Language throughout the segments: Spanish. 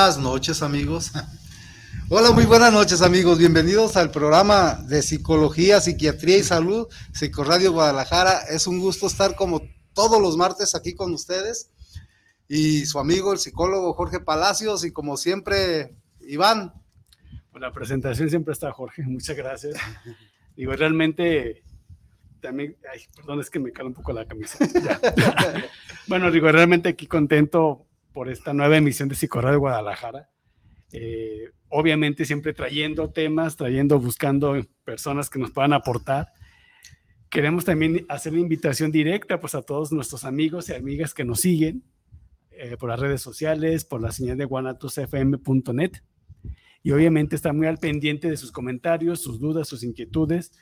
Buenas noches amigos. Hola, muy buenas noches amigos. Bienvenidos al programa de Psicología, Psiquiatría y Salud, Psicoradio Guadalajara. Es un gusto estar como todos los martes aquí con ustedes. Y su amigo, el psicólogo Jorge Palacios, y como siempre, Iván. La presentación siempre está Jorge, muchas gracias. Digo, realmente también, ay, perdón, es que me cala un poco la camisa. bueno, digo, realmente aquí contento por esta nueva emisión de Psicorra de Guadalajara. Eh, obviamente siempre trayendo temas, trayendo, buscando personas que nos puedan aportar. Queremos también hacer una invitación directa pues, a todos nuestros amigos y amigas que nos siguen eh, por las redes sociales, por la señal de guanatusfm.net. Y obviamente estar muy al pendiente de sus comentarios, sus dudas, sus inquietudes.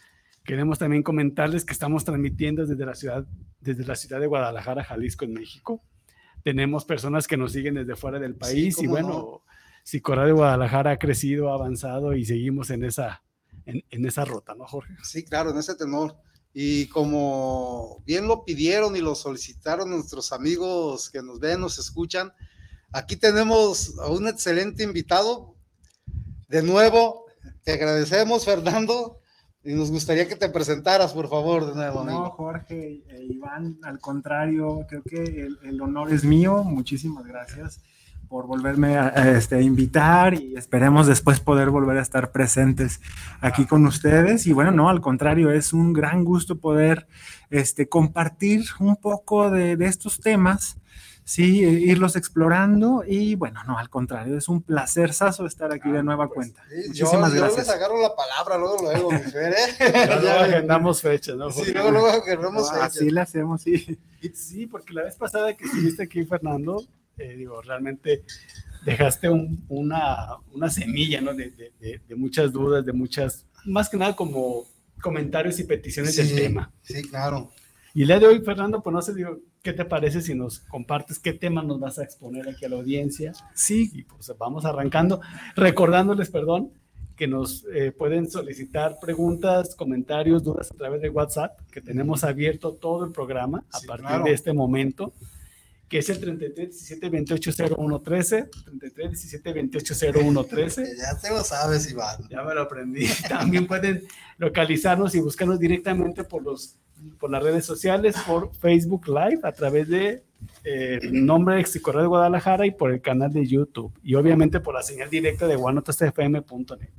Queremos también comentarles que estamos transmitiendo desde la ciudad, desde la ciudad de Guadalajara, Jalisco, en México tenemos personas que nos siguen desde fuera del país y bueno, si de Guadalajara ha crecido, ha avanzado y seguimos en esa, en, esa ruta, ¿no, Jorge? Sí, claro, en ese tenor. Y como bien lo pidieron y lo solicitaron nuestros amigos que nos ven, nos escuchan, aquí tenemos a un excelente invitado. De nuevo, te agradecemos, Fernando. Y nos gustaría que te presentaras, por favor, de nuevo. No, Jorge, e Iván, al contrario, creo que el, honor es mío. Muchísimas gracias por volverme a, este, invitar y esperemos después poder volver a estar presentes aquí con ustedes. Y bueno, no, al contrario, es un gran gusto poder este, compartir un poco de, de estos temas sí, e irlos explorando y bueno, no, al contrario, es un placer sazo estar aquí de ah, nueva pues, cuenta. Muchísimas yo, gracias. Yo les agarro la palabra luego, luego, mi Fer, ¿eh? ya agendamos fechas, ¿no? Sí, luego, luego agendamos fechas. Así la hacemos, sí. Sí, porque la vez pasada que estuviste aquí, Fernando, eh, digo, realmente dejaste un, una, una, semilla, ¿no? De, de, de, muchas dudas, de muchas, más que nada como comentarios y peticiones del tema. Sí, claro. Y el día de hoy, Fernando, pues no sé, digo, ¿qué te parece si nos compartes qué tema nos vas a exponer aquí a la audiencia? Sí. Y pues vamos arrancando, recordándoles, perdón, que nos eh, pueden solicitar preguntas, comentarios, dudas a través de WhatsApp, que tenemos abierto todo el programa a partir de este momento, que es el 33 17 28 01 13, 33 17 28 01 13. Ya te lo sabes, Iván. Ya me lo aprendí. También pueden localizarnos y buscarnos directamente por los por las redes sociales, por Facebook Live, a través de eh, nombre de Exicorred de Guadalajara y por el canal de YouTube. Y obviamente por la señal directa de guanotosfm.net.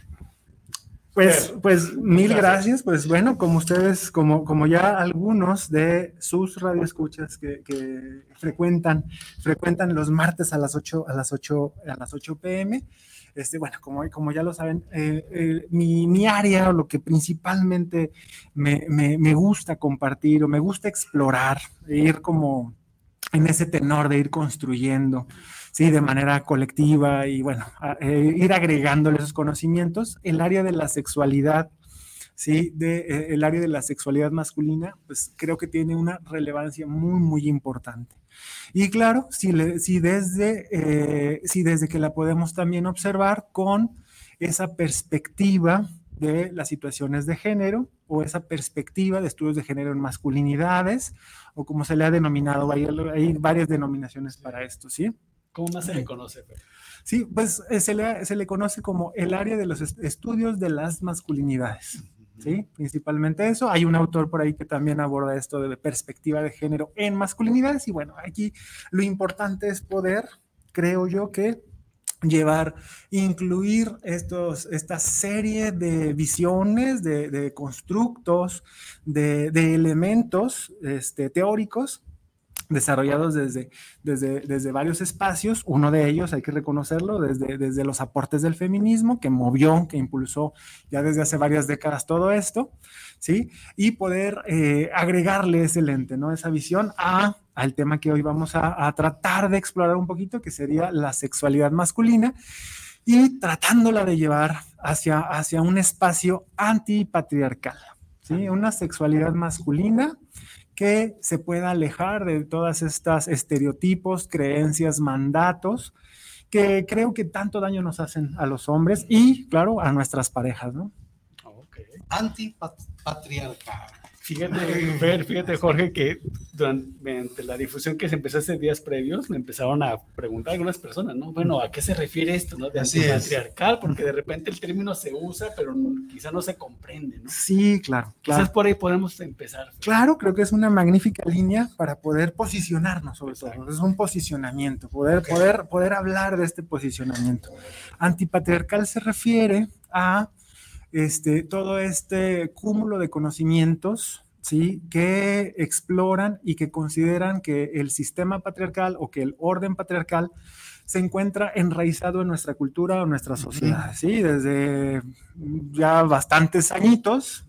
Pues, pues mil gracias. Pues bueno, como ustedes, como, como ya algunos de sus radioescuchas que, que frecuentan, frecuentan los martes a las 8, a las 8, a las 8 pm, este, bueno, como, como ya lo saben, eh, eh, mi, mi, área o lo que principalmente me, me, me, gusta compartir o me gusta explorar, ir como en ese tenor de ir construyendo, sí, de manera colectiva y bueno, eh, ir agregándole esos conocimientos, el área de la sexualidad ¿sí? De, el área de la sexualidad masculina, pues creo que tiene una relevancia muy, muy importante. Y claro, si, si, desde, eh, si desde que la podemos también observar con esa perspectiva de las situaciones de género o esa perspectiva de estudios de género en masculinidades o como se le ha denominado, hay, hay varias denominaciones para esto, ¿sí? ¿Cómo más se le conoce? Sí, pues eh, se, le, se le conoce como el área de los estudios de las masculinidades. ¿Sí? Principalmente eso. Hay un autor por ahí que también aborda esto de perspectiva de género en masculinidades y bueno, aquí lo importante es poder, creo yo, que llevar, incluir estos, esta serie de visiones, de, constructos, de, elementos este, teóricos desarrollados desde, desde, desde, varios espacios, uno de ellos, hay que reconocerlo, desde, desde los aportes del feminismo, que movió, que impulsó ya desde hace varias décadas todo esto, ¿sí? Y poder eh, agregarle ese lente, ¿no? Esa visión a, al tema que hoy vamos a, a tratar de explorar un poquito, que sería la sexualidad masculina, y tratándola de llevar hacia, hacia un espacio antipatriarcal, ¿sí? Una sexualidad masculina que se pueda alejar de todas estas estereotipos, creencias, mandatos que creo que tanto daño nos hacen a los hombres y, claro, a nuestras parejas, ¿no? Antipatriarcal. Fíjate, fíjate, Jorge, que durante la difusión que se empezó hace días previos, me empezaron a preguntar algunas personas, ¿no? Bueno, ¿a qué se refiere esto, no? De patriarcal, porque de repente el término se usa, pero quizá no se comprende, ¿no? Sí, claro, Quizás por ahí podemos empezar. Claro, creo que es una magnífica línea para poder posicionarnos, sobre todo. Es un posicionamiento, poder, poder, poder hablar de este posicionamiento. Antipatriarcal se refiere a este, todo este cúmulo de conocimientos ¿sí? que exploran y que consideran que el sistema patriarcal o que el orden patriarcal se encuentra enraizado en nuestra cultura o nuestra sociedad, ¿sí? Desde ya bastantes añitos,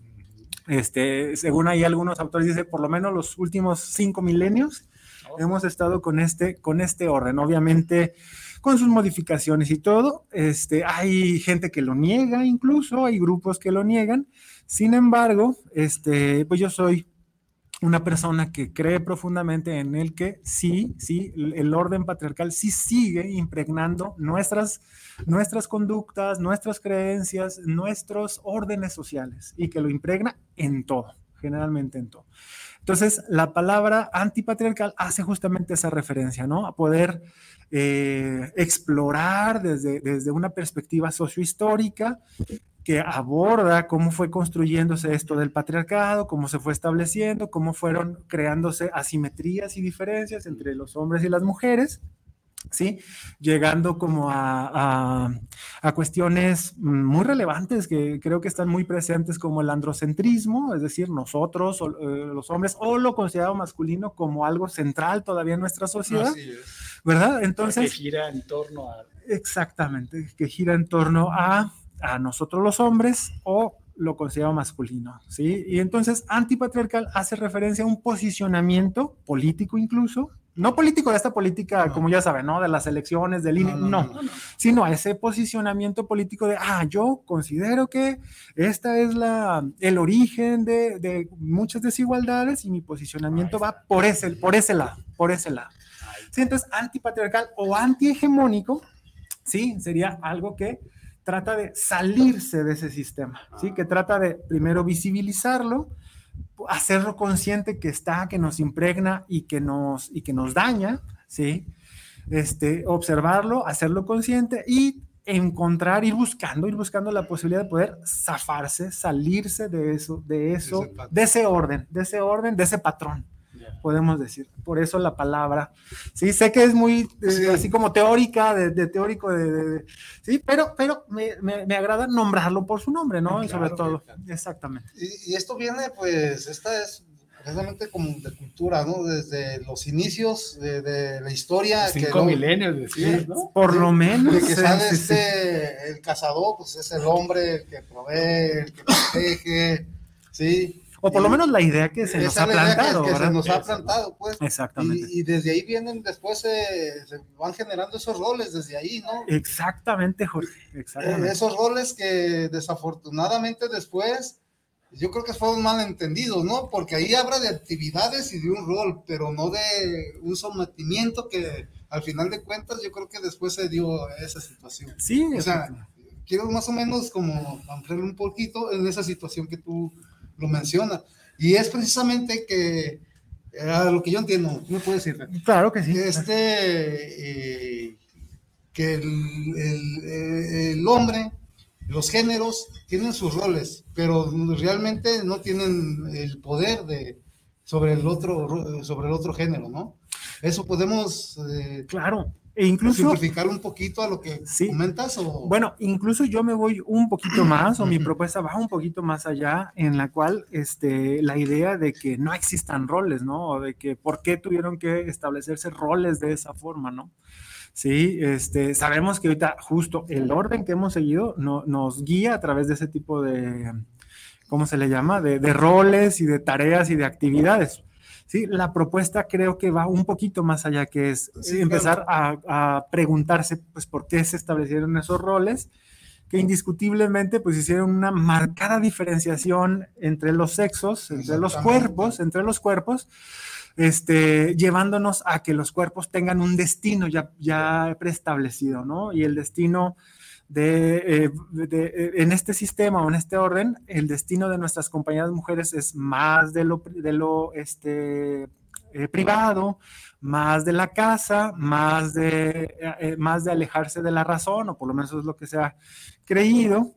este, según hay algunos autores, dice por lo menos los últimos cinco milenios, oh. hemos estado con este, con este orden. Obviamente, con sus modificaciones y todo. Este, hay gente que lo niega incluso, hay grupos que lo niegan. Sin embargo, este, pues yo soy una persona que cree profundamente en el que sí, sí, el orden patriarcal sí sigue impregnando nuestras, nuestras conductas, nuestras creencias, nuestros órdenes sociales y que lo impregna en todo, generalmente en todo. Entonces, la palabra antipatriarcal hace justamente esa referencia, ¿no? A poder eh, explorar desde, desde una perspectiva sociohistórica que aborda cómo fue construyéndose esto del patriarcado, cómo se fue estableciendo, cómo fueron creándose asimetrías y diferencias entre los hombres y las mujeres, ¿sí? Llegando como a, a, cuestiones muy relevantes que creo que están muy presentes como el androcentrismo, es decir, nosotros, eh, los hombres, o lo considerado masculino como algo central todavía en nuestra sociedad. ¿verdad? Entonces... Que gira en torno a... Exactamente, que gira en torno a, a nosotros los hombres o lo considero masculino, ¿sí? Y entonces antipatriarcal hace referencia a un posicionamiento político incluso, no político de esta política, como ya saben, ¿no? De las elecciones, del INE, no, sino a ese posicionamiento político de, ah, yo considero que esta es la, el origen de, de muchas desigualdades y mi posicionamiento va por ese, por ese lado, por ese lado. ¿sí? Entonces, antipatriarcal o antihegemónico, ¿sí? Sería algo que trata de salirse de ese sistema, ¿sí? Que trata de primero visibilizarlo, hacerlo consciente que está, que nos impregna y que nos, y que nos daña, ¿sí? Este, observarlo, hacerlo consciente y encontrar, ir buscando, ir buscando la posibilidad de poder zafarse, salirse de eso, de eso, de ese orden, de ese orden, de ese patrón podemos decir. Por eso la palabra. Sí, sé que es muy eh, así como teórica, de, teórico, de, sí, pero, pero me, me, agrada nombrarlo por su nombre, ¿no? y sobre todo, exactamente. Y, esto viene, pues, esta es precisamente como de cultura, ¿no? Desde los inicios de, la historia. Cinco milenios, decías, ¿no? Por lo menos. De que sale este, el cazador, pues es el hombre el que provee, el que protege, ¿sí? O por lo menos la idea que se nos ha plantado. Que, se nos ha plantado, pues. Exactamente. Y, desde ahí vienen, después se, van generando esos roles, desde ahí, ¿no? Exactamente, Jorge. Exactamente. Eh, esos roles que desafortunadamente después, yo creo que fueron mal entendidos, ¿no? Porque ahí habla de actividades y de un rol, pero no de un sometimiento que al final de cuentas yo creo que después se dio esa situación. Sí, o sea, quiero más o menos como ampliar un poquito en esa situación que tú lo menciona. Y es precisamente que, a lo que yo entiendo, ¿me puedes decir? Claro que sí. este, eh, que el, el, hombre, los géneros tienen sus roles, pero realmente no tienen el poder de, sobre, el otro, sobre el otro género, ¿no? Eso podemos... Eh, claro E incluso simplificar un poquito a lo que comentas o bueno, incluso yo me voy un poquito más o mi propuesta va un poquito más allá en la cual este la idea de que no existan roles, ¿no? O de que por qué tuvieron que establecerse roles de esa forma, ¿no? Sí, este, sabemos que ahorita justo el orden que hemos seguido no, nos guía a través de ese tipo de, ¿cómo se le llama? De, de roles y de tareas y de actividades. Sí, la propuesta creo que va un poquito más allá, que es empezar a, preguntarse, pues, por qué se establecieron esos roles, que indiscutiblemente, pues, hicieron una marcada diferenciación entre los sexos, entre los cuerpos, entre los cuerpos, este, llevándonos a que los cuerpos tengan un destino ya, ya preestablecido, ¿no? Y el destino de, eh, eh, en este sistema o en este orden, el destino de nuestras compañeras mujeres es más de lo, de lo este, eh, privado, más de la casa, más de, más de alejarse de la razón, o por lo menos es lo que se ha creído,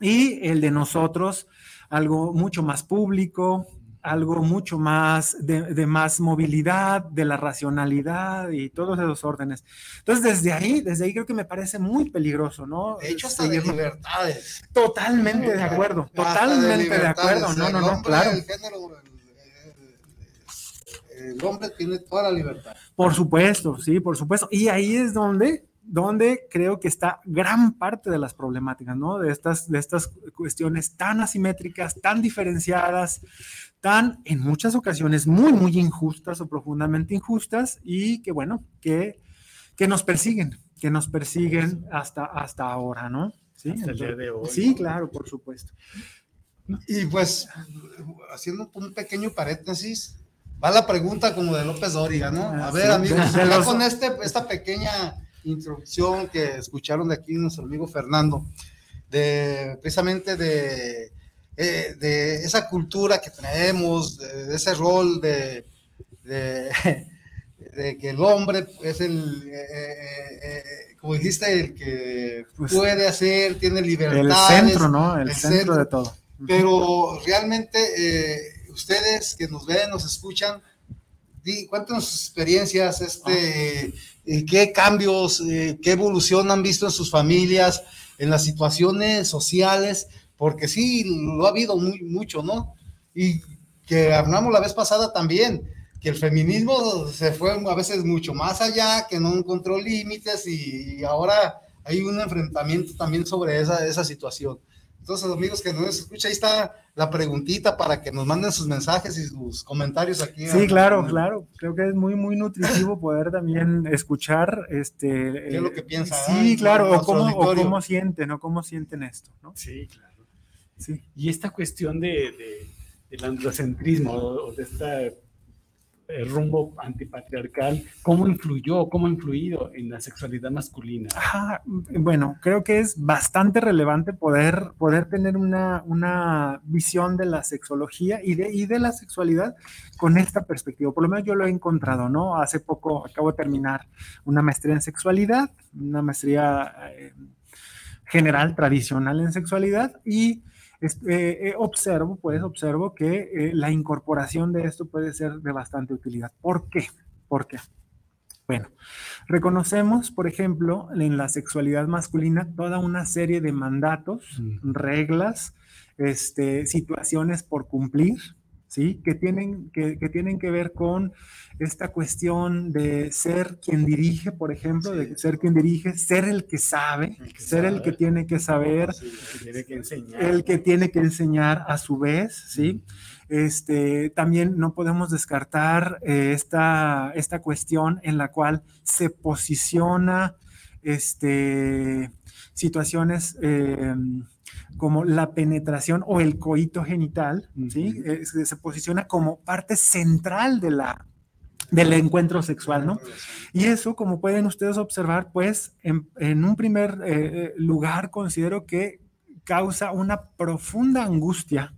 y el de nosotros, algo mucho más público, algo mucho más de, más movilidad, de la racionalidad y todos esos órdenes. Entonces, desde ahí, desde ahí creo que me parece muy peligroso, ¿no? De hecho, hasta de libertades. Totalmente de acuerdo, totalmente de, acuerdo. No, no, no, claro. El, género, el hombre tiene toda la libertad. Por supuesto, sí, por supuesto. Y ahí es donde donde creo que está gran parte de las problemáticas, ¿no? De estas, de estas cuestiones tan asimétricas, tan diferenciadas, tan en muchas ocasiones muy, muy injustas o profundamente injustas y que, bueno, que, que nos persiguen, que nos persiguen hasta, hasta ahora, ¿no? Sí, hasta el día de hoy. Sí, claro, por supuesto. Y pues, haciendo un pequeño paréntesis, va la pregunta como de López Dóriga, ¿no? A ver, amigos, con este, esta pequeña introducción que escucharon de aquí nuestro amigo Fernando, de precisamente de, eh, de esa cultura que tenemos, de, ese rol de, de, que el hombre es el, eh, eh, como dijiste, el que pues, puede hacer, tiene libertad. El centro, ¿no? El, centro, de todo. Pero realmente ustedes que nos ven, nos escuchan, cuéntanos sus experiencias, este, eh, qué cambios, eh, qué evolución han visto en sus familias, en las situaciones sociales, porque sí, lo ha habido muy, mucho, ¿no? Y que hablamos la vez pasada también, que el feminismo se fue a veces mucho más allá, que no encontró límites y ahora hay un enfrentamiento también sobre esa, esa situación. Entonces, amigos que nos escuchan, ahí está la preguntita para que nos manden sus mensajes y sus comentarios aquí. Sí, claro, claro. Creo que es muy, muy nutritivo poder también escuchar este. ¿Qué es lo que piensan? Sí, claro, o cómo, o cómo, sienten, o cómo sienten esto, ¿no? Sí, claro. Sí. Y esta cuestión de, del androcentrismo, o de esta el rumbo antipatriarcal, ¿cómo influyó, cómo ha influido en la sexualidad masculina? bueno, creo que es bastante relevante poder, poder tener una, una visión de la sexología y de, y de la sexualidad con esta perspectiva. Por lo menos yo lo he encontrado, ¿no? Hace poco acabo de terminar una maestría en sexualidad, una maestría eh, general, tradicional en sexualidad y eh, eh, observo, pues, observo que eh, la incorporación de esto puede ser de bastante utilidad. ¿Por qué? ¿Por qué? Bueno, reconocemos, por ejemplo, en la sexualidad masculina toda una serie de mandatos, reglas, este, situaciones por cumplir, ¿sí? Que tienen que, que tienen que ver con esta cuestión de ser quien dirige, por ejemplo, de ser quien dirige, ser el que sabe, ser el que tiene que saber, el que tiene que enseñar, a su vez, ¿sí? Este, también no podemos descartar eh, esta, esta cuestión en la cual se posiciona este, situaciones eh, como la penetración o el coito genital, ¿sí? Eh, se posiciona como parte central de la, del encuentro sexual, ¿no? Y eso, como pueden ustedes observar, pues en, un primer eh, eh, lugar considero que causa una profunda angustia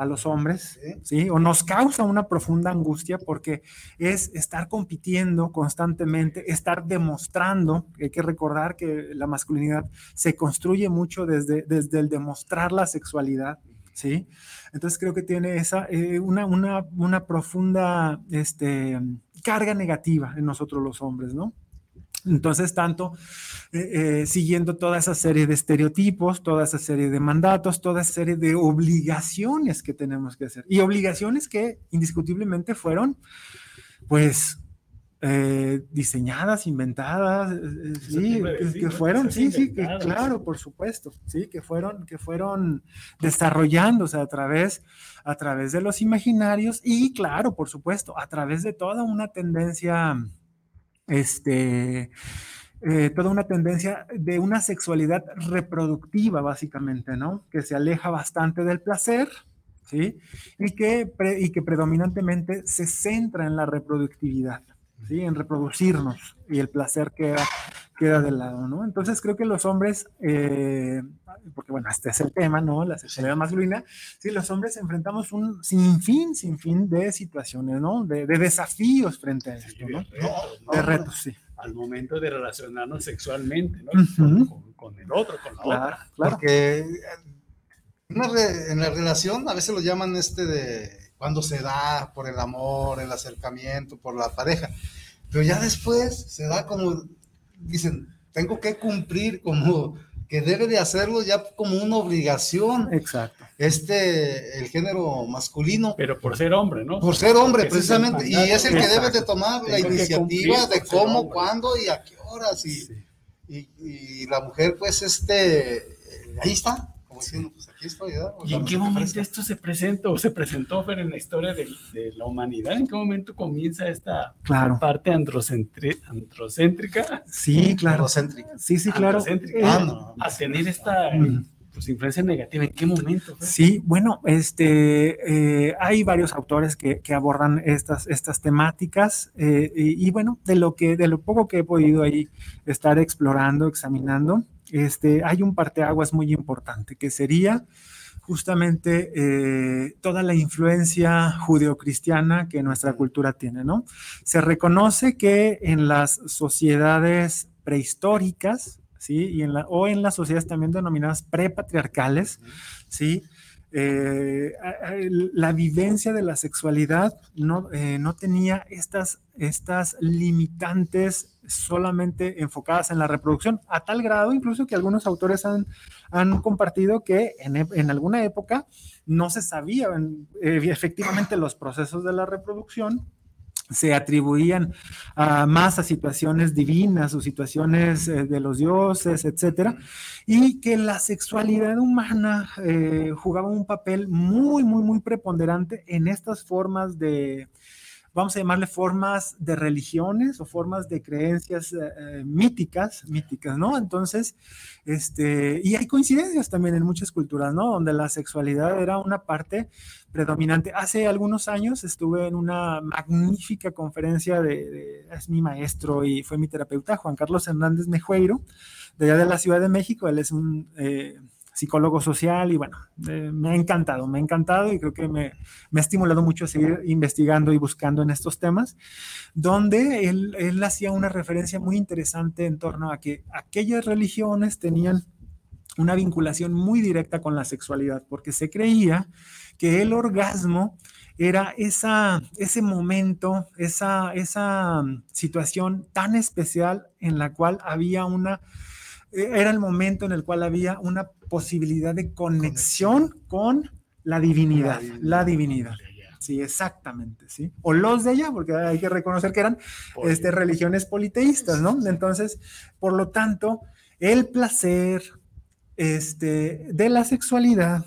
a los hombres, ¿sí? O nos causa una profunda angustia porque es estar compitiendo constantemente, estar demostrando, hay que recordar que la masculinidad se construye mucho desde, desde el demostrar la sexualidad, ¿sí? Entonces creo que tiene esa, eh, una, una, una, profunda este, carga negativa en nosotros los hombres, ¿no? Entonces, tanto eh, eh, siguiendo toda esa serie de estereotipos, toda esa serie de mandatos, toda esa serie de obligaciones que tenemos que hacer. Y obligaciones que indiscutiblemente fueron, pues, eh, diseñadas, inventadas, sí, que, fueron, sí, sí, que, claro, por supuesto, sí, que fueron, que fueron desarrollándose a través, a través de los imaginarios y, claro, por supuesto, a través de toda una tendencia, este, eh, toda una tendencia de una sexualidad reproductiva, básicamente, ¿no? Que se aleja bastante del placer, ¿sí? Y que, y que predominantemente se centra en la reproductividad, ¿sí? En reproducirnos y el placer queda, queda de lado, ¿no? Entonces creo que los hombres, eh, porque bueno, este es el tema, ¿no? La sexualidad masculina, sí, los hombres enfrentamos un sinfín, sinfín de situaciones, ¿no? De, desafíos frente a esto, ¿no? de retos, sí al momento de relacionarnos sexualmente, ¿no? con, el otro, con la otra. Claro. Porque en la relación a veces lo llaman este de cuando se da por el amor, el acercamiento, por la pareja. Pero ya después se da como, dicen, tengo que cumplir como que debe de hacerlo ya como una obligación. Exacto. Este, el género masculino. Pero por ser hombre, ¿no? Por ser hombre, precisamente. y es el que debe de tomar la iniciativa de cómo, cuándo y a qué horas. Y, y, y, la mujer, pues, este, ahí está. Pues, ¿Y en qué momento esto se presenta o se presentó Fer, en la historia de, la humanidad? ¿En qué momento comienza esta parte androcéntrica? Sí, claro. Sí, sí, claro. Ah, a tener esta pues, influencia negativa. ¿En qué momento? Sí, bueno, este, eh, hay varios autores que, abordan estas, estas temáticas eh, y, y, bueno, de lo, que, de lo poco que he podido ahí estar explorando, examinando, este, hay un parteaguas muy importante que sería justamente eh, toda la influencia judeocristiana que nuestra cultura tiene, ¿no? Se reconoce que en las sociedades prehistóricas, ¿sí? Y en la, o en las sociedades también denominadas prepatriarcales, ¿sí? Eh, la vivencia de la sexualidad no, eh, no tenía estas, estas limitantes solamente enfocadas en la reproducción, a tal grado incluso que algunos autores han, han compartido que en, en, alguna época no se sabían eh, efectivamente los procesos de la reproducción se atribuían más a situaciones divinas o situaciones eh, de los dioses, etcétera, y que la sexualidad humana eh, jugaba un papel muy, muy, muy preponderante en estas formas de, vamos a llamarle formas de religiones o formas de creencias eh, eh, míticas, míticas, ¿no? Entonces, este, y hay coincidencias también en muchas culturas, ¿no? Donde la sexualidad era una parte predominante. Hace algunos años estuve en una magnífica conferencia de, es mi maestro y fue mi terapeuta, Juan Carlos Hernández Mejueiro, de allá de la Ciudad de México. Él es un... Eh, psicólogo social y bueno, me ha encantado, me ha encantado y creo que me, me, ha estimulado mucho a seguir investigando y buscando en estos temas, donde él, él hacía una referencia muy interesante en torno a que aquellas religiones tenían una vinculación muy directa con la sexualidad, porque se creía que el orgasmo era esa, ese momento, esa, esa situación tan especial en la cual había una era el momento en el cual había una posibilidad de conexión con la divinidad, la divinidad. Sí, exactamente, sí. O los de allá, porque hay que reconocer que eran este, religiones politeístas, ¿no? Entonces, por lo tanto, el placer este, de la sexualidad,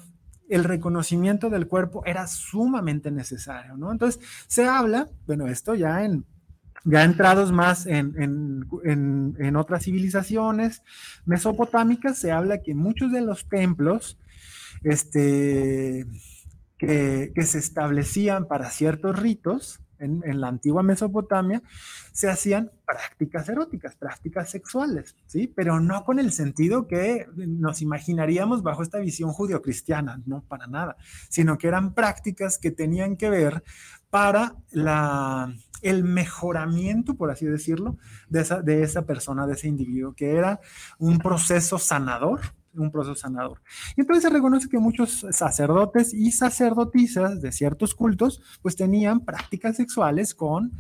el reconocimiento del cuerpo era sumamente necesario, ¿no? Entonces, se habla, bueno, esto ya en ya entrados más en, otras civilizaciones mesopotámicas, se habla que muchos de los templos este, que, se establecían para ciertos ritos en, la antigua Mesopotamia, se hacían prácticas eróticas, prácticas sexuales, ¿sí? Pero no con el sentido que nos imaginaríamos bajo esta visión judio-cristiana, no para nada, sino que eran prácticas que tenían que ver para la, el mejoramiento, por así decirlo, de esa, de esa persona, de ese individuo, que era un proceso sanador, un proceso sanador. Y entonces se reconoce que muchos sacerdotes y sacerdotisas de ciertos cultos, pues tenían prácticas sexuales con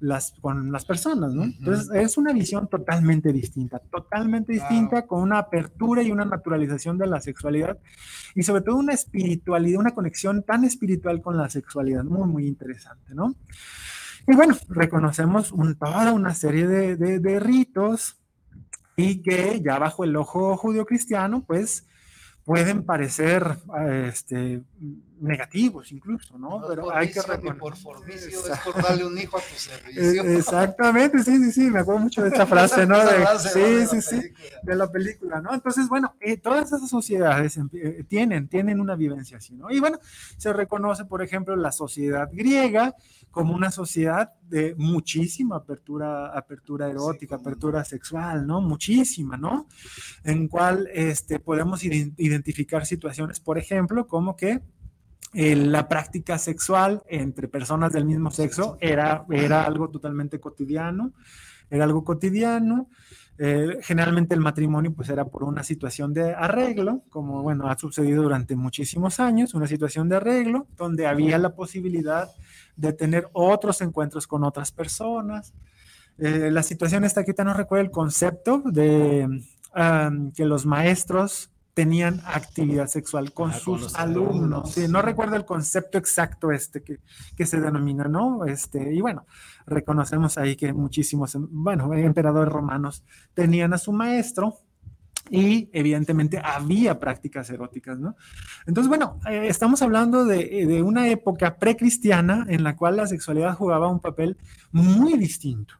las, con las personas, ¿no? Entonces, es una visión totalmente distinta, totalmente distinta, con una apertura y una naturalización de la sexualidad y sobre todo una espiritualidad, una conexión tan espiritual con la sexualidad, muy, muy interesante, ¿no? Y bueno, reconocemos toda una serie de, de ritos y que ya bajo el ojo judío-cristiano, pues pueden parecer este, negativos incluso, ¿no? Pero hay que reconocer. Por formicio es por darle un hijo a tu servicio. Exactamente, sí, sí, sí, me acuerdo mucho de esta frase, ¿no? De, sí, sí, sí, de la película, ¿no? Entonces, bueno, eh, todas esas sociedades eh, tienen, tienen una vivencia así, ¿no? Y bueno, se reconoce, por ejemplo, la sociedad griega como una sociedad de muchísima apertura, apertura erótica, apertura sexual, ¿no? Muchísima, ¿no? En cual este, podemos identificar situaciones, por ejemplo, como que la práctica sexual entre personas del mismo sexo era, era algo totalmente cotidiano, era algo cotidiano. Eh, generalmente el matrimonio pues era por una situación de arreglo, como bueno, ha sucedido durante muchísimos años, una situación de arreglo donde había la posibilidad de tener otros encuentros con otras personas. Eh, la situación está aquí, no recuerdo el concepto de que los maestros tenían actividad sexual con ah, sus alumnos. Sí, no recuerdo el concepto exacto este que, que, se denomina, ¿no? Este, y bueno, reconocemos ahí que muchísimos, bueno, emperadores romanos tenían a su maestro y evidentemente había prácticas eróticas, ¿no? Entonces, bueno, eh, estamos hablando de, de una época precristiana en la cual la sexualidad jugaba un papel muy distinto,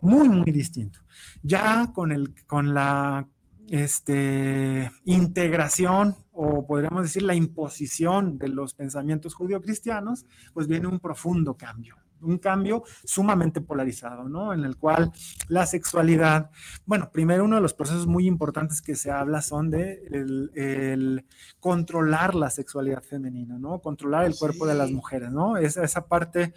muy, muy distinto. Ya con, el, con la este, integración o podríamos decir la imposición de los pensamientos judío-cristianos, pues viene un profundo cambio, un cambio sumamente polarizado, ¿no? En el cual la sexualidad, bueno, primero uno de los procesos muy importantes que se habla son de el, controlar la sexualidad femenina, ¿no? Controlar el cuerpo de las mujeres, ¿no? Esa, esa parte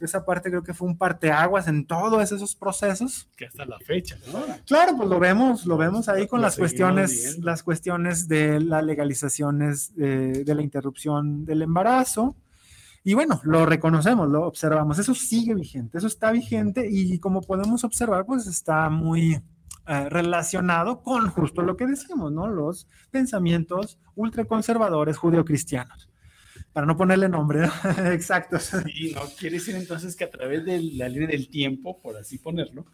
esa parte creo que fue un parteaguas en todos esos procesos. Que hasta la fecha, ¿no? Claro, pues lo vemos, lo vemos ahí con las cuestiones, las cuestiones de las legalizaciones de, de la interrupción del embarazo. Y bueno, lo reconocemos, lo observamos. Eso sigue vigente, eso está vigente y como podemos observar, pues está muy eh, relacionado con justo lo que decimos, ¿no? Los pensamientos ultraconservadores judeocristianos para no ponerle nombre exacto. Y no quiere decir entonces que a través de la línea del tiempo, por así ponerlo,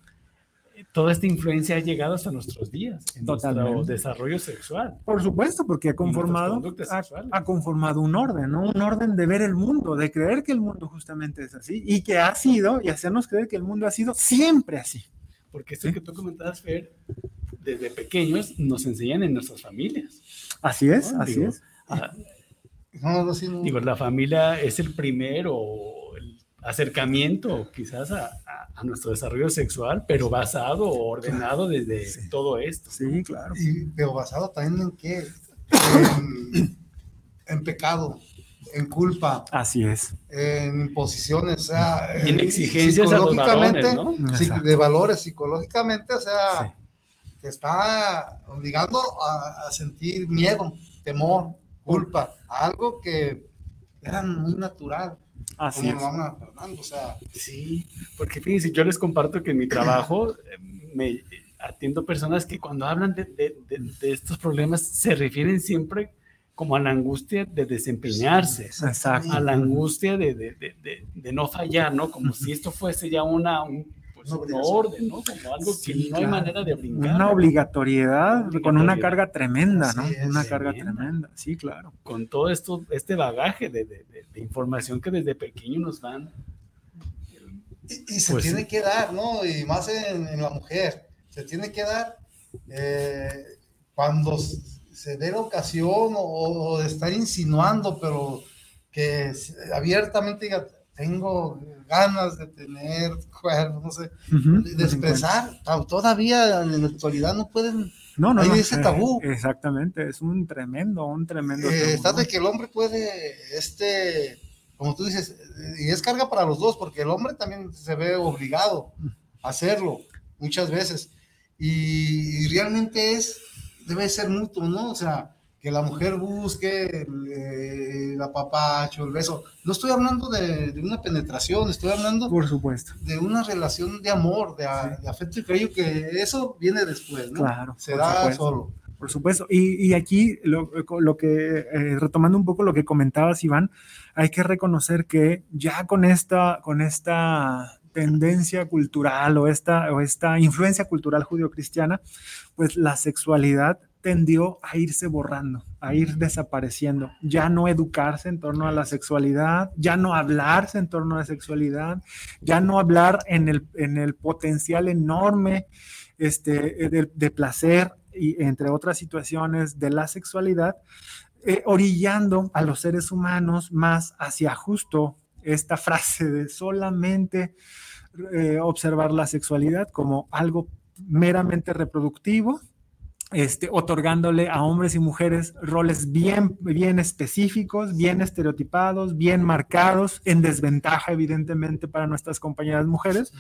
toda esta influencia ha llegado hasta nuestros días, en nuestro desarrollo sexual. Por supuesto, porque ha conformado, ha, conformado un orden, ¿no? Un orden de ver el mundo, de creer que el mundo justamente es así y que ha sido, y hacernos creer que el mundo ha sido siempre así. Porque esto que tú comentabas, Fer, desde pequeños nos enseñan en nuestras familias. Así es, así es. Ah, Digo, la familia es el primero el acercamiento quizás a, nuestro desarrollo sexual, pero basado o ordenado desde todo esto. Sí, claro. pero basado también en qué? En, pecado, en culpa. Así es. En imposiciones, o sea. en exigencias psicológicamente, ¿no? de valores psicológicamente, o sea, te está obligando a sentir miedo, temor culpa, algo que era muy natural. Así es. o sea. Sí, porque fíjense, yo les comparto que en mi trabajo eh, me atiendo personas que cuando hablan de, de, de, estos problemas se refieren siempre como a la angustia de desempeñarse, a la angustia de, no fallar, ¿no? Como si esto fuese ya una, pues, orden, ¿no? Como algo que no hay manera de brincar. Una obligatoriedad, con una carga tremenda, ¿no? una carga tremenda, sí, claro. Con todo esto, este bagaje de, de, de, información que desde pequeño nos dan. Y, se pues tiene que dar, ¿no? Y más en, la mujer, se tiene que dar eh, cuando se dé la ocasión o, de estar insinuando, pero que abiertamente diga, tengo ganas de tener cuerpo, no sé, de expresar, todavía en la actualidad no pueden, no, no, ese tabú. exactamente, es un tremendo, un tremendo eh, Está de que el hombre puede, este, como tú dices, y es carga para los dos, porque el hombre también se ve obligado a hacerlo muchas veces, y, realmente es, debe ser mutuo, ¿no? O sea, que la mujer busque el, apapacho, el beso. No estoy hablando de, una penetración, estoy hablando por supuesto. de una relación de amor, de, afecto y cariño, que eso viene después, ¿no? Claro. Se da solo. Por supuesto. Y, aquí, lo, que, eh, retomando un poco lo que comentabas, Iván, hay que reconocer que ya con esta, con esta tendencia cultural o esta, o esta influencia cultural judio-cristiana, pues la sexualidad tendió a irse borrando, a ir desapareciendo, ya no educarse en torno a la sexualidad, ya no hablarse en torno a la sexualidad, ya no hablar en el, en el potencial enorme este, de, placer y entre otras situaciones de la sexualidad, eh, orillando a los seres humanos más hacia justo esta frase de solamente eh, observar la sexualidad como algo meramente reproductivo, este, otorgándole a hombres y mujeres roles bien, bien específicos, bien estereotipados, bien marcados, en desventaja evidentemente para nuestras compañeras mujeres,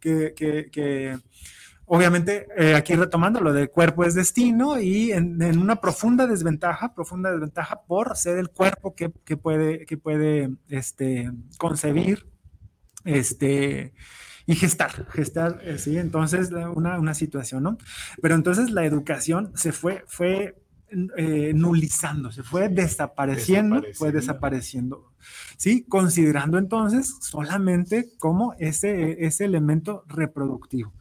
que, obviamente eh, aquí retomando lo del cuerpo es destino y en, una profunda desventaja, profunda desventaja por ser el cuerpo que, puede, que puede este, concebir este, y gestar, gestar, eh, sí, entonces una, una, situación, ¿no? Pero entonces la educación se fue, fue eh, nulizando, se fue desapareciendo, fue desapareciendo, ¿sí? Considerando entonces solamente como ese, ese elemento reproductivo,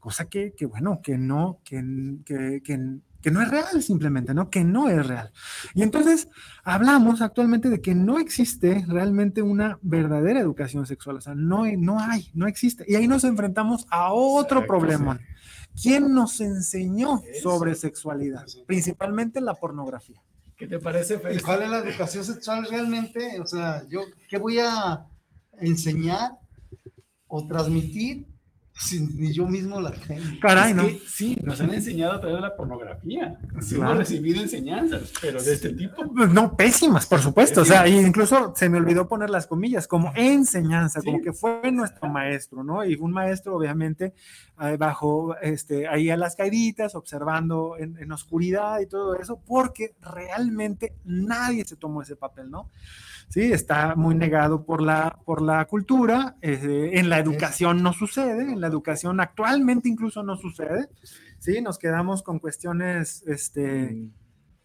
cosa que, que bueno, que no, que, que, que que no es real simplemente, ¿no? Que no es real. Y entonces hablamos actualmente de que no existe realmente una verdadera educación sexual, o sea, no, no hay, no existe. Y ahí nos enfrentamos a otro problema. ¿Quién nos enseñó sobre sexualidad? Principalmente la pornografía. ¿Qué te parece, ¿Y cuál es la educación sexual realmente? O sea, yo, ¿qué voy a enseñar o transmitir ni yo mismo la tengo. Caray, ¿no? sí, nos han enseñado a través de la pornografía. Sí, hemos recibido enseñanzas, pero de este tipo. Pues no, pésimas, por supuesto. O sea, incluso se me olvidó poner las comillas, como enseñanza, como que fue nuestro maestro, ¿no? Y un maestro, obviamente, bajo, este, ahí a las caíditas, observando en, en oscuridad y todo eso, porque realmente nadie se tomó ese papel, ¿no? ¿sí? Está muy negado por la, por la cultura, eh, en la educación no sucede, en la educación actualmente incluso no sucede, ¿sí? Nos quedamos con cuestiones, este...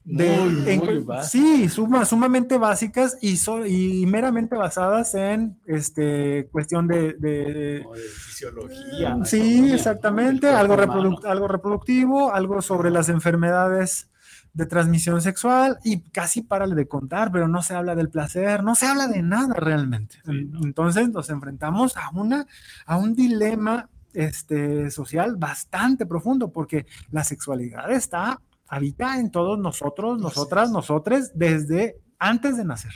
De, sí, sumamente básicas y, y meramente basadas en este, cuestión de, de, fisiología. Sí, exactamente, algo, algo reproductivo, algo sobre las enfermedades de transmisión sexual y casi para de contar, pero no se habla del placer, no se habla de nada realmente. Entonces nos enfrentamos a, una, a un dilema este, social bastante profundo porque la sexualidad está, habita en todos nosotros, nosotras, nosotres, desde antes de nacer.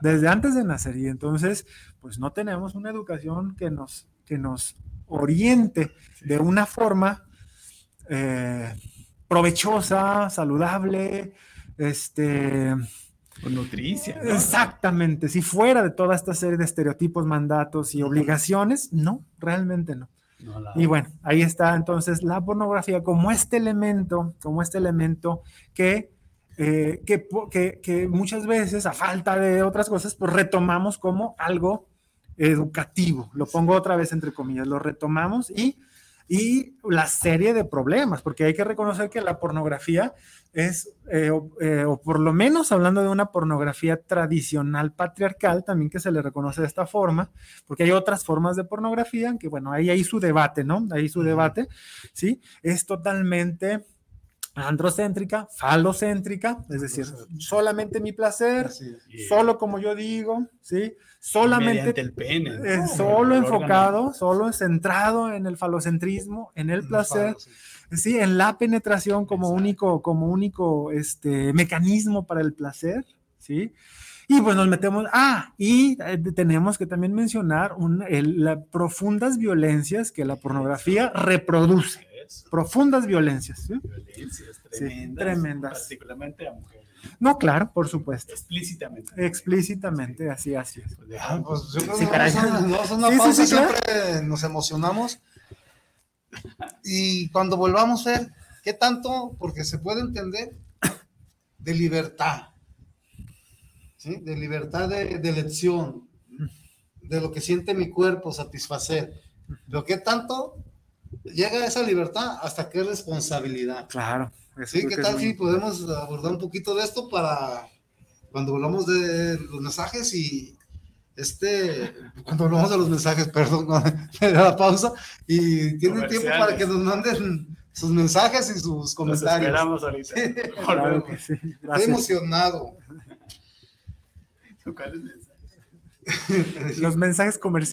Desde antes de nacer. Y entonces, pues no tenemos una educación que nos, que nos oriente de una forma eh, provechosa, saludable, este... Con nutricia. Exactamente, si fuera de toda esta serie de estereotipos, mandatos y obligaciones, no, realmente no. Y bueno, ahí está entonces la pornografía como este elemento, como este elemento que, eh, que, que, que, muchas veces, a falta de otras cosas, pues retomamos como algo educativo. Lo pongo otra vez entre comillas, lo retomamos y y la serie de problemas, porque hay que reconocer que la pornografía es, eh, eh, o por lo menos hablando de una pornografía tradicional patriarcal, también que se le reconoce de esta forma, porque hay otras formas de pornografía, que bueno, ahí hay su debate, ¿no? Ahí su debate, ¿sí? Es totalmente androcéntrica, falocéntrica, es decir, solamente mi placer, solo como yo digo, ¿sí? Solamente el pene, eh, solo enfocado, solo centrado en el falocentrismo, en el placer, sí, en la penetración como único, como único este, mecanismo para el placer, ¿sí? Y pues nos metemos, ah, y eh, tenemos que también mencionar las profundas violencias que la pornografía reproduce profundas violencias. Violencias tremendas, Particularmente a mujeres. No, claro, por supuesto. Explícitamente. Explícitamente, así, así es. Pues yo creo que una pausa, siempre nos emocionamos. Y cuando volvamos a ver, ¿qué tanto? Porque se puede entender de libertad, ¿sí? de libertad de, de elección, de lo que siente mi cuerpo, satisfacer. Pero ¿qué tanto llega esa libertad hasta qué responsabilidad? Claro. Sí, ¿qué tal si podemos abordar un poquito de esto para cuando hablamos de los mensajes y este, cuando hablamos de los mensajes, perdón, de la pausa, y tienen tiempo para que nos manden sus mensajes y sus comentarios. Los esperamos ahorita. Claro que sí. Estoy emocionado. Los mensajes comerciales.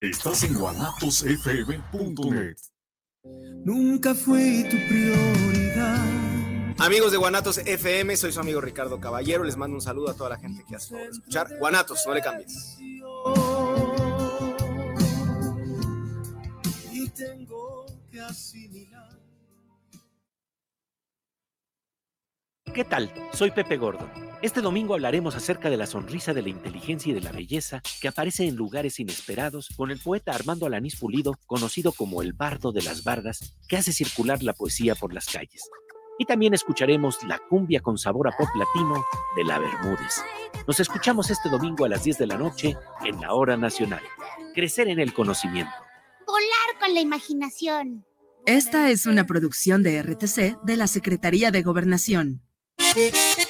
Estás en guanatosfm.net. Nunca fui tu prioridad. Amigos de Guanatos FM, soy su amigo Ricardo Caballero. Les mando un saludo a toda la gente que hace escuchar. Guanatos, no le cambies. Y tengo que asimilar. ¿Qué tal? Soy Pepe Gordo. Este domingo hablaremos acerca de la sonrisa de la inteligencia y de la belleza que aparece en lugares inesperados con el poeta Armando Alanís Pulido, conocido como el bardo de las bardas, que hace circular la poesía por las calles. Y también escucharemos la cumbia con sabor a pop latino de la Bermúdez. Nos escuchamos este domingo a las 10 de la noche en la Hora Nacional. Crecer en el conocimiento. Volar con la imaginación. Esta es una producción de RTC de la Secretaría de Gobernación. Thank you.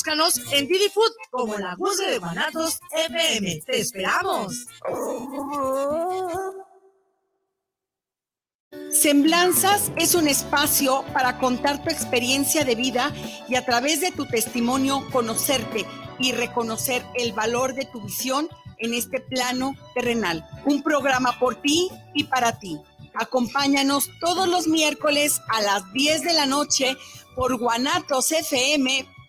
búscanos en Didi Food como la Guzgue de Guanatos FM. ¡Te esperamos! Semblanzas es un espacio para contar tu experiencia de vida y a través de tu testimonio conocerte y reconocer el valor de tu visión en este plano terrenal. Un programa por ti y para ti. Acompáñanos todos los miércoles a las 10 de la noche por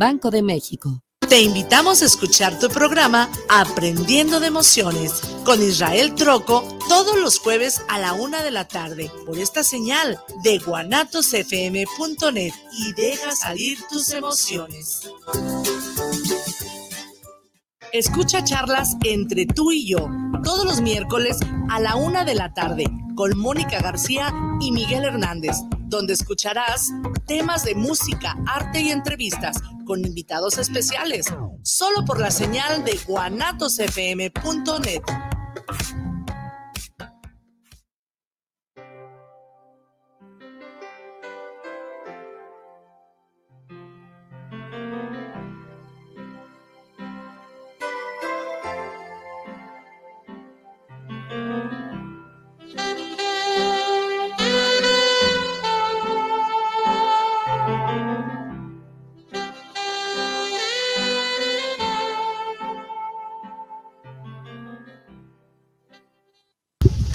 Banco de México. Te invitamos a escuchar tu programa Aprendiendo de Emociones con Israel Troco todos los jueves a la una de la tarde por esta señal de guanatosfm.net y deja salir tus emociones. Escucha charlas entre tú y yo todos los miércoles a la una de la tarde con Mónica García y Miguel Hernández, donde escucharás temas de música, arte y entrevistas con invitados especiales, solo por la señal de guanatosfm.net.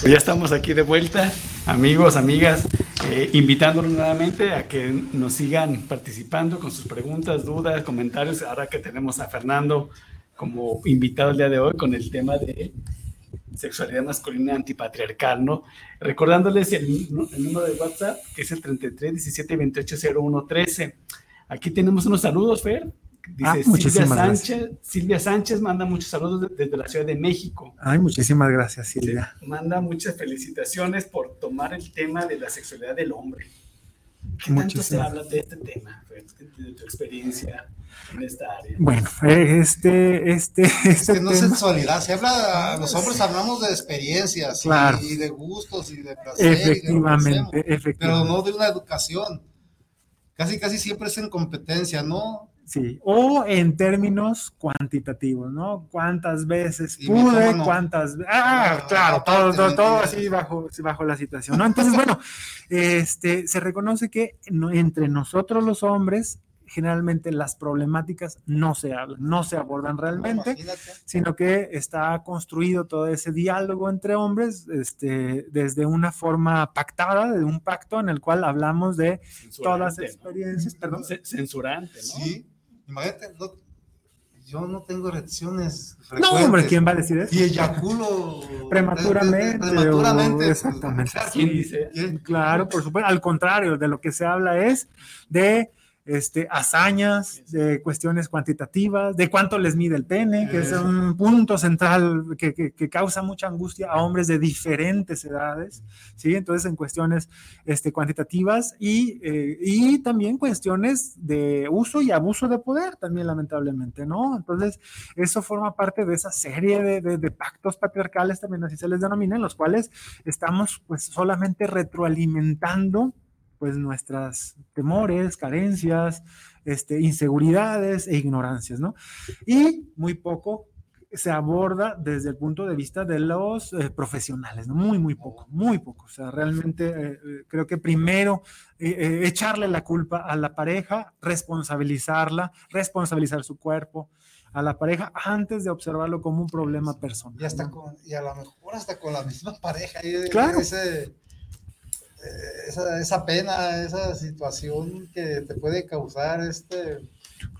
Ya estamos aquí de vuelta, amigos, amigas, eh, invitándolos nuevamente a que nos sigan participando con sus preguntas, dudas, comentarios. Ahora que tenemos a Fernando como invitado el día de hoy con el tema de sexualidad masculina antipatriarcal, ¿no? Recordándoles el, número de WhatsApp, que es el 33 17 28 01 13. Aquí tenemos unos saludos, Fer. Dice Ah, Silvia muchísimas Sánchez. Silvia Sánchez manda muchos saludos de- desde la Ciudad de México. Ay, muchísimas gracias, Silvia. Manda muchas felicitaciones por tomar el tema de la sexualidad del hombre. ¿Qué tanto se Muchísimas. habla de este tema, de tu experiencia en esta área? Bueno, este, este, este Es que no es tema- sexualidad, se habla, los hombres hablamos de experiencias y- Claro. y, de gustos y de placer. y de que Efectivamente, hacemos, Pero efectivamente. no de una educación. Casi, casi siempre es en competencia, ¿no? Sí, o en términos cuantitativos, ¿no? ¿Cuántas veces Y pude? mitómano. ¿Cuántas? Ah, claro, todo, todo, todo así bajo, sí, bajo la situación, ¿no? Entonces, bueno, este, se reconoce que no- entre nosotros los hombres, generalmente las problemáticas no se hablan, no se abordan realmente, Imagínate. sino que está construido todo ese diálogo entre hombres este, desde una forma pactada, de un pacto en el cual hablamos de todas las ¿no? experiencias, perdón. Ce- Censurante, ¿no? Sí, imagínate, no- yo no tengo erecciones. No, hombre, frecuentes. ¿quién va a decir eso? Y eyaculo Prematuramente. prematuramente, o- pues, exactamente. ¿Quién dice? Claro, por supuesto. Al contrario, de lo que se habla es de este, hazañas, de cuestiones cuantitativas, de cuánto les mide el pene, que es un punto central que, que- que causa mucha angustia a hombres de diferentes edades, ¿sí? Entonces, en cuestiones este, cuantitativas y, eh, y también cuestiones de uso y abuso de poder, también lamentablemente, ¿no? Entonces, eso forma parte de esa serie de, de- de pactos patriarcales, también así se les denomina, en los cuales estamos pues solamente retroalimentando pues nuestras temores, carencias, este, inseguridades e ignorancias, ¿no? Y muy poco se aborda desde el punto de vista de los eh, profesionales, ¿no? Muy, muy poco, muy poco. O sea, realmente eh, eh, creo que primero eh, echarle la culpa a la pareja, responsabilizarla, responsabilizar su cuerpo a la pareja antes de observarlo como un problema personal. Y, hasta ¿no? con, y a lo mejor hasta con la misma pareja. Claro. ese, esa, esa pena, esa situación que te puede causar este.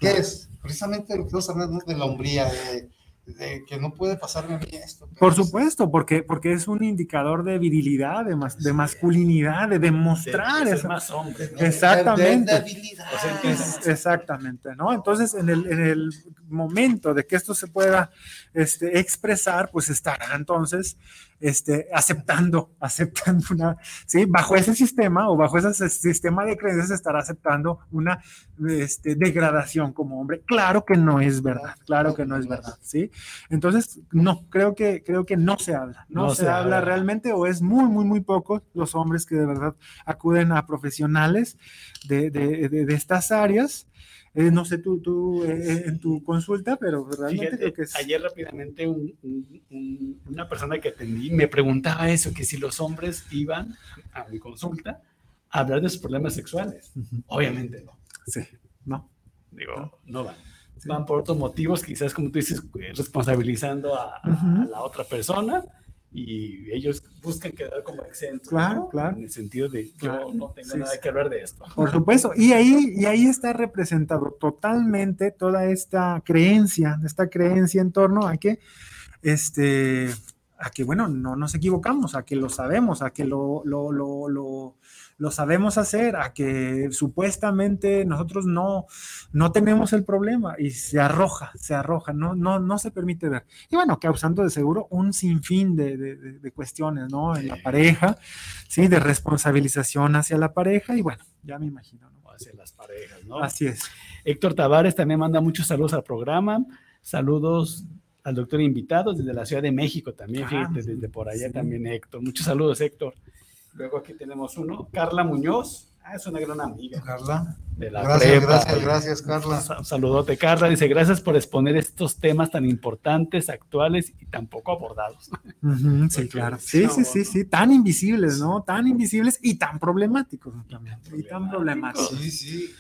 ¿Qué es? Precisamente lo que estamos hablando de la hombría, de, de que no puede pasarme a mí esto. Por pues. supuesto, porque, porque es un indicador de virilidad, de, mas- de masculinidad, de demostrar De- de esa- más hombre, ¿no? Exactamente. De- de debilidad. O sea, Es- Exactamente, ¿no? Entonces, en el, en el momento de que esto se pueda este, expresar, pues estará entonces este, aceptando, aceptando una, ¿sí? Bajo ese sistema o bajo ese sistema de creencias estará aceptando una este, degradación como hombre. Claro que no es verdad, claro que no es verdad, ¿sí? Entonces, no, creo que, creo que no se habla, no, No se, se habla habla. realmente o es muy, muy, muy pocos los hombres que de verdad acuden a profesionales de, de- de- de estas áreas. Eh, no sé tú, tú eh, en tu consulta, pero realmente Fíjate, creo que es... ayer rápidamente un- un- un- una persona que atendí me preguntaba eso, que si los hombres iban a mi consulta a hablar de sus problemas sexuales. Obviamente no. Sí, no. Digo, no van. Van por otros motivos, quizás como tú dices, eh, responsabilizando a, a Ujú. la otra persona y ellos buscan quedar como exentos. Claro, ¿no? claro. En el sentido de yo Claro, no tengo sí, nada sí. que hablar de esto. Por supuesto, y ahí, y ahí está representado totalmente toda esta creencia, esta creencia en torno a que, este, a que, bueno, no nos equivocamos, a que lo sabemos, a que lo, lo, lo, lo, lo sabemos hacer, a que supuestamente nosotros no, no tenemos el problema y se arroja, se arroja, no, no, no se permite ver. Y bueno, causando de seguro un sinfín de, de, de- de cuestiones, ¿no? En la pareja, ¿sí? De responsabilización hacia la pareja y bueno, ya me imagino, ¿no? Hacia las parejas, ¿no? Así es. Héctor Tavares también manda muchos saludos al programa. Saludos al doctor invitado desde la Ciudad de México también, Ah, fíjate, sí, desde por allá sí. también Héctor. Muchos saludos, Héctor. Luego aquí tenemos uno, Carla Muñoz. Ah, es una gran amiga. Carla. De la Gracias, prepa. gracias, gracias, Carla. Un saludote, Carla. Dice, gracias por exponer estos temas tan importantes, actuales y tan poco abordados. Sí, claro. Sí, sí, sí, sí, tan invisibles, ¿no? Tan invisibles y tan problemáticos también. Y tan problemáticos. Sí, sí.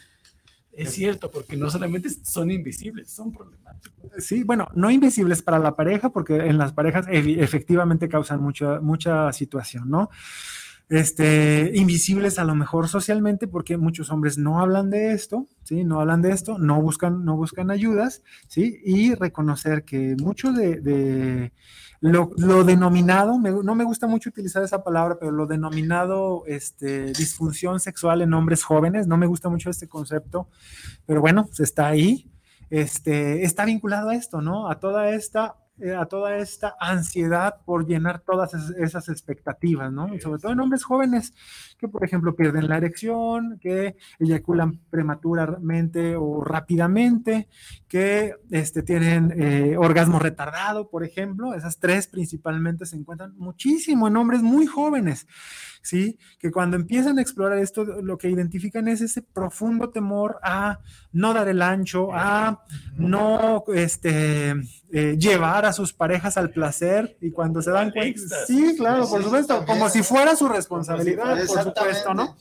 Es cierto, porque no solamente son invisibles, son problemáticos. Sí, bueno, no invisibles para la pareja, porque en las parejas efectivamente causan mucha, mucha situación, ¿no? este, invisibles a lo mejor socialmente, porque muchos hombres no hablan de esto, ¿sí? No hablan de esto, no buscan, no buscan ayudas, ¿sí? Y reconocer que mucho de lo, lo, denominado, me, no me gusta mucho utilizar esa palabra, pero lo denominado este, disfunción sexual en hombres jóvenes, no me gusta mucho este concepto, pero bueno, está ahí, este, está vinculado a esto, ¿no? A toda esta eh, a toda esta ansiedad por llenar todas esas expectativas, ¿no? sobre todo en hombres jóvenes que, por ejemplo, pierden la erección, que eyaculan prematuramente o rápidamente, que este, tienen eh, orgasmo retardado, por ejemplo. Esas tres principalmente se encuentran muchísimo en hombres muy jóvenes. ¿sí? Que cuando empiezan a explorar esto, lo que identifican es ese profundo temor a no dar el ancho, a no este, eh, llevar a sus parejas al placer y cuando se dan cuenta, sí, claro, por supuesto, como si fuera su responsabilidad, por supuesto, ¿no?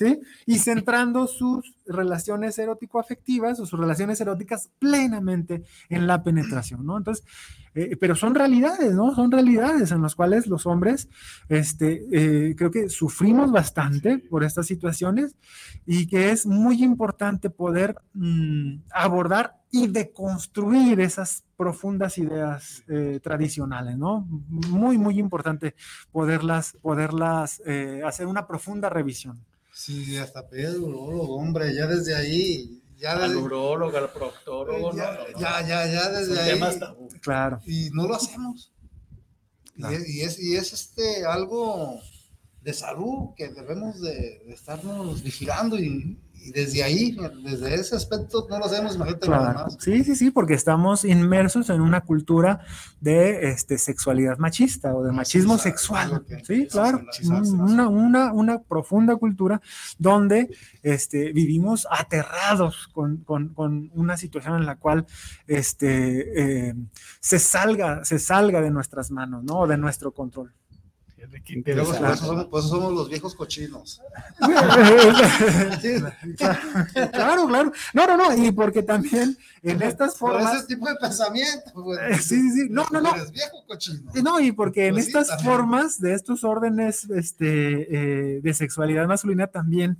¿Sí? Y centrando sus relaciones erótico-afectivas o sus relaciones eróticas plenamente en la penetración, ¿no? Entonces, eh, pero son realidades, ¿no? Son realidades en las cuales los hombres, este, eh, creo que sufrimos bastante por estas situaciones y que es muy importante poder mm, abordar y deconstruir esas profundas ideas eh, tradicionales, ¿no? Muy, muy importante poderlas, poderlas hacer una profunda revisión. Sí, hasta Pedro, hombre, ya desde ahí ya al urólogo, al proctólogo. Ya, ya, ya, ya, desde ahí. Claro. Y no lo hacemos. Y, es, y, es, este algo de salud que debemos de, de estarnos vigilando y, y desde ahí, desde ese aspecto, no lo hacemos, imagínate claro. Sí, sí, sí, porque estamos inmersos en una cultura de este, sexualidad machista o de machismo sexual. Sí, claro, una, una, una, profunda cultura donde este, vivimos aterrados con, con, con, una situación en la cual este, eh, se, salga, se salga de nuestras manos, ¿no? O de nuestro control. Luego, pues, somos, los viejos cochinos. claro, claro. No, no, no. Y porque también en estas formas. Por ese tipo de pensamiento. sí, sí, sí. No, no, no. viejo cochino. No, y porque en pues estas formas de estos órdenes este, eh, de sexualidad masculina también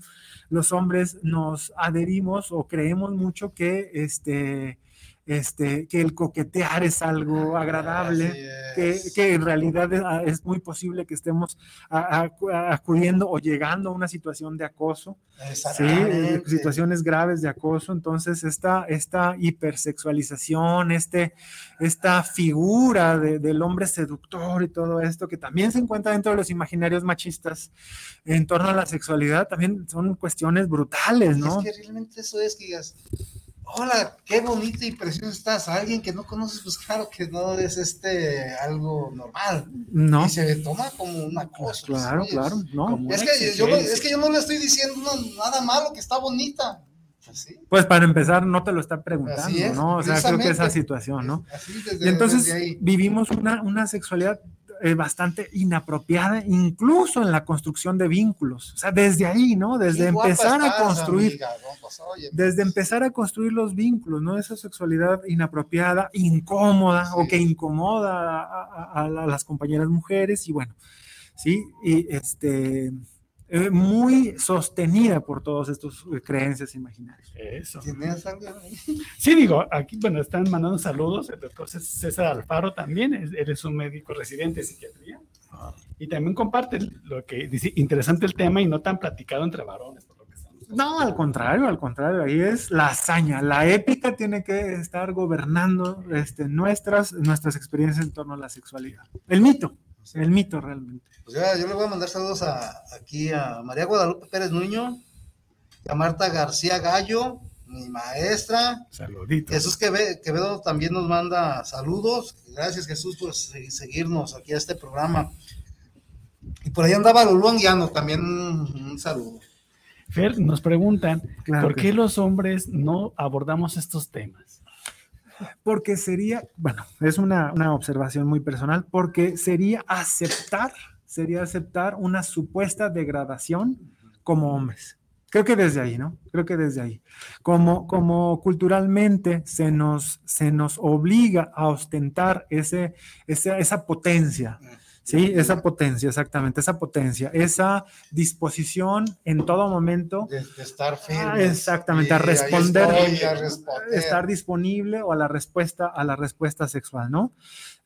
los hombres nos adherimos o creemos mucho que este este, que el coquetear es algo agradable, que, que, en realidad es, muy posible que estemos acudiendo o llegando a una situación de acoso, ¿sí? situaciones graves de acoso. Entonces, esta, esta hipersexualización, este, esta figura del hombre seductor y todo esto, que también se encuentra dentro de los imaginarios machistas en torno a la sexualidad, también son cuestiones brutales, ¿no? Es que realmente eso es que digas, hola, qué bonito y precioso estás. alguien que no conoces, pues claro que no es este algo normal. No. Y se toma como una cosa. Claro, claro. No. Es, que yo, es que yo no le estoy diciendo nada malo, que está bonita. Pues, pues para empezar, no te lo está preguntando, ¿no? O sea, creo que esa situación, ¿no? y entonces vivimos una, una sexualidad eh, bastante inapropiada, incluso en la construcción de vínculos. O sea, desde ahí, ¿no? Desde empezar a construir, pues, desde empezar a construir los vínculos, ¿no? Esa sexualidad inapropiada, incómoda o que incomoda a, a, las compañeras mujeres y bueno, sí, y este eh, muy sostenida por todos estos eh, creencias imaginarias. Eso. Sí, digo, aquí, bueno, están mandando saludos. El doctor César Alfaro también, eres un médico residente de psiquiatría. Y también comparte lo que dice, interesante el tema y no tan platicado entre varones. no, al contrario, al contrario, ahí es la hazaña, la épica tiene que estar gobernando este, nuestras, nuestras experiencias en torno a la sexualidad. El mito, el mito realmente. Pues ya, yo le voy a mandar saludos a, aquí a María Guadalupe Pérez Nuño, a Marta García Gallo, mi maestra. Saluditos. Jesús Quevedo también nos manda saludos. Gracias Jesús por seguirnos aquí a este programa. Y por ahí andaba Lulú Anguiano, también un, saludo. Fer, nos preguntan, ¿por qué los hombres no abordamos estos temas? Porque sería, bueno, es una, observación muy personal, porque sería aceptar, sería aceptar una supuesta degradación como hombres. Creo que desde ahí, ¿no? Creo que desde ahí. Como, como culturalmente se nos, se nos obliga a ostentar ese, esa potencia, Sí, esa potencia, exactamente, esa potencia, esa disposición en todo momento. De, estar firme. Ah, exactamente, a responder, estar disponible o a la respuesta, a la respuesta sexual, ¿no?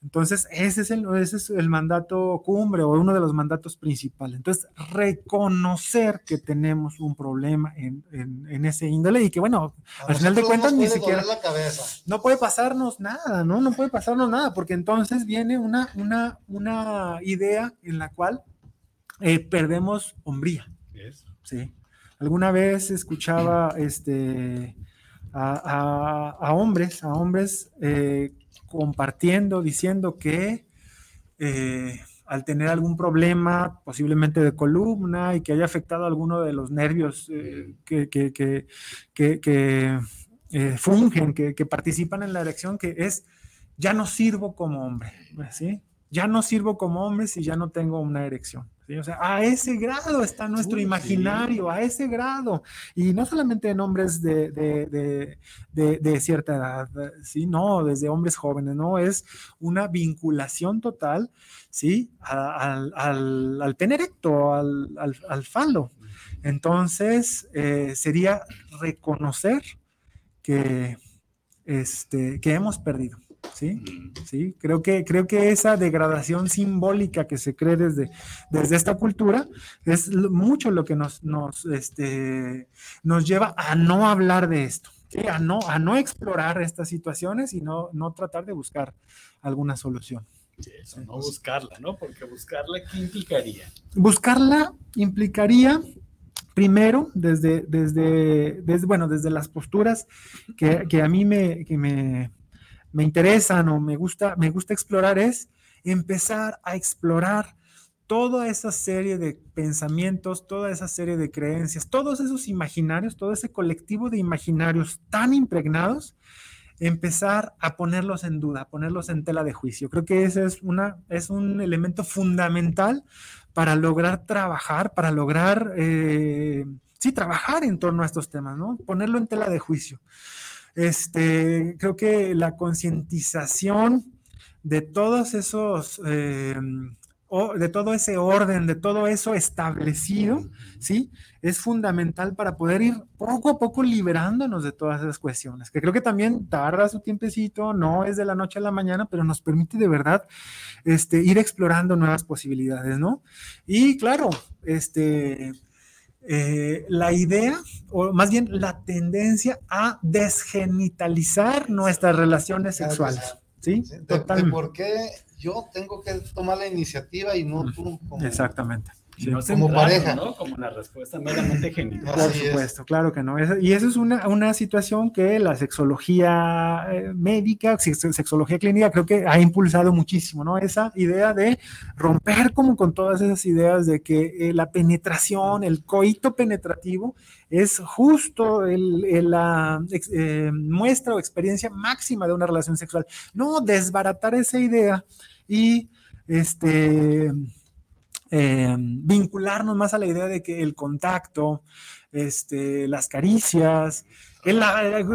Entonces, ese es, el, ese es el mandato cumbre o uno de los mandatos principales. Entonces, reconocer que tenemos un problema en, en, ese índole y que, bueno, al final de cuentas ni siquiera... La cabeza. No puede pasarnos nada, ¿no? No puede pasarnos nada, porque entonces viene una, una, una idea en la cual eh, perdemos hombría. Sí. Alguna vez escuchaba este, a, a, a hombres, a hombres eh, compartiendo, diciendo que eh, al tener algún problema, posiblemente de columna, y que haya afectado alguno de los nervios eh, que, que, que, eh, fungen, que, participan en la erección, que es, ya no sirvo como hombre, ¿sí? Ya no sirvo como hombre si ya no tengo una erección. O sea, a ese grado está nuestro imaginario, a ese grado. Y no solamente en hombres de, de, de, cierta edad, ¿sí? No, desde hombres jóvenes, ¿no? Es una vinculación total, ¿sí? Al, al, al pene erecto, al, al, falo. Entonces, eh, sería reconocer que, este, que hemos perdido. ¿Sí? ¿sí? Creo que, creo que esa degradación simbólica que se cree desde, desde esta cultura es mucho lo que nos, nos, este, nos lleva a no hablar de esto, a, no, a no explorar estas situaciones y no, no tratar de buscar alguna solución. eso, no buscarla, ¿no? Porque buscarla, ¿qué implicaría? Buscarla implicaría primero desde, desde, desde, bueno, desde las posturas que, que a mí me, que me, me interesan o me gusta, me gusta explorar es empezar a explorar toda esa serie de pensamientos, toda esa serie de creencias, todos esos imaginarios, todo ese colectivo de imaginarios tan impregnados, empezar a ponerlos en duda, a ponerlos en tela de juicio. Creo que ese es, una, es un elemento fundamental para lograr trabajar, para lograr, eh, sí, trabajar en torno a estos temas, ¿no? Ponerlo en tela de juicio. Este, creo que la concientización de todos esos, eh, de todo ese orden, de todo eso establecido, ¿sí? Es fundamental para poder ir poco a poco liberándonos de todas esas cuestiones, que creo que también tarda su tiempecito, no es de la noche a la mañana, pero nos permite de verdad este, ir explorando nuevas posibilidades, ¿no? Y claro, este, eh, la idea, o más bien la tendencia a desgenitalizar nuestras relaciones sexuales. ¿Sí? Totalmente. ¿Por qué yo tengo que tomar la iniciativa y no tú? Exactamente como pareja. ¿no? Como una respuesta meramente genital. Por supuesto, claro que no. Y eso es una, una situación que la sexología eh, médica, sexología clínica, creo que ha impulsado muchísimo, ¿no? Esa idea de romper como con todas esas ideas de que eh, la penetración, el coito penetrativo, es justo el, la eh, muestra o experiencia máxima de una relación sexual. No desbaratar esa idea y este eh, vincularnos más a la idea de que el contacto, este, las caricias, el,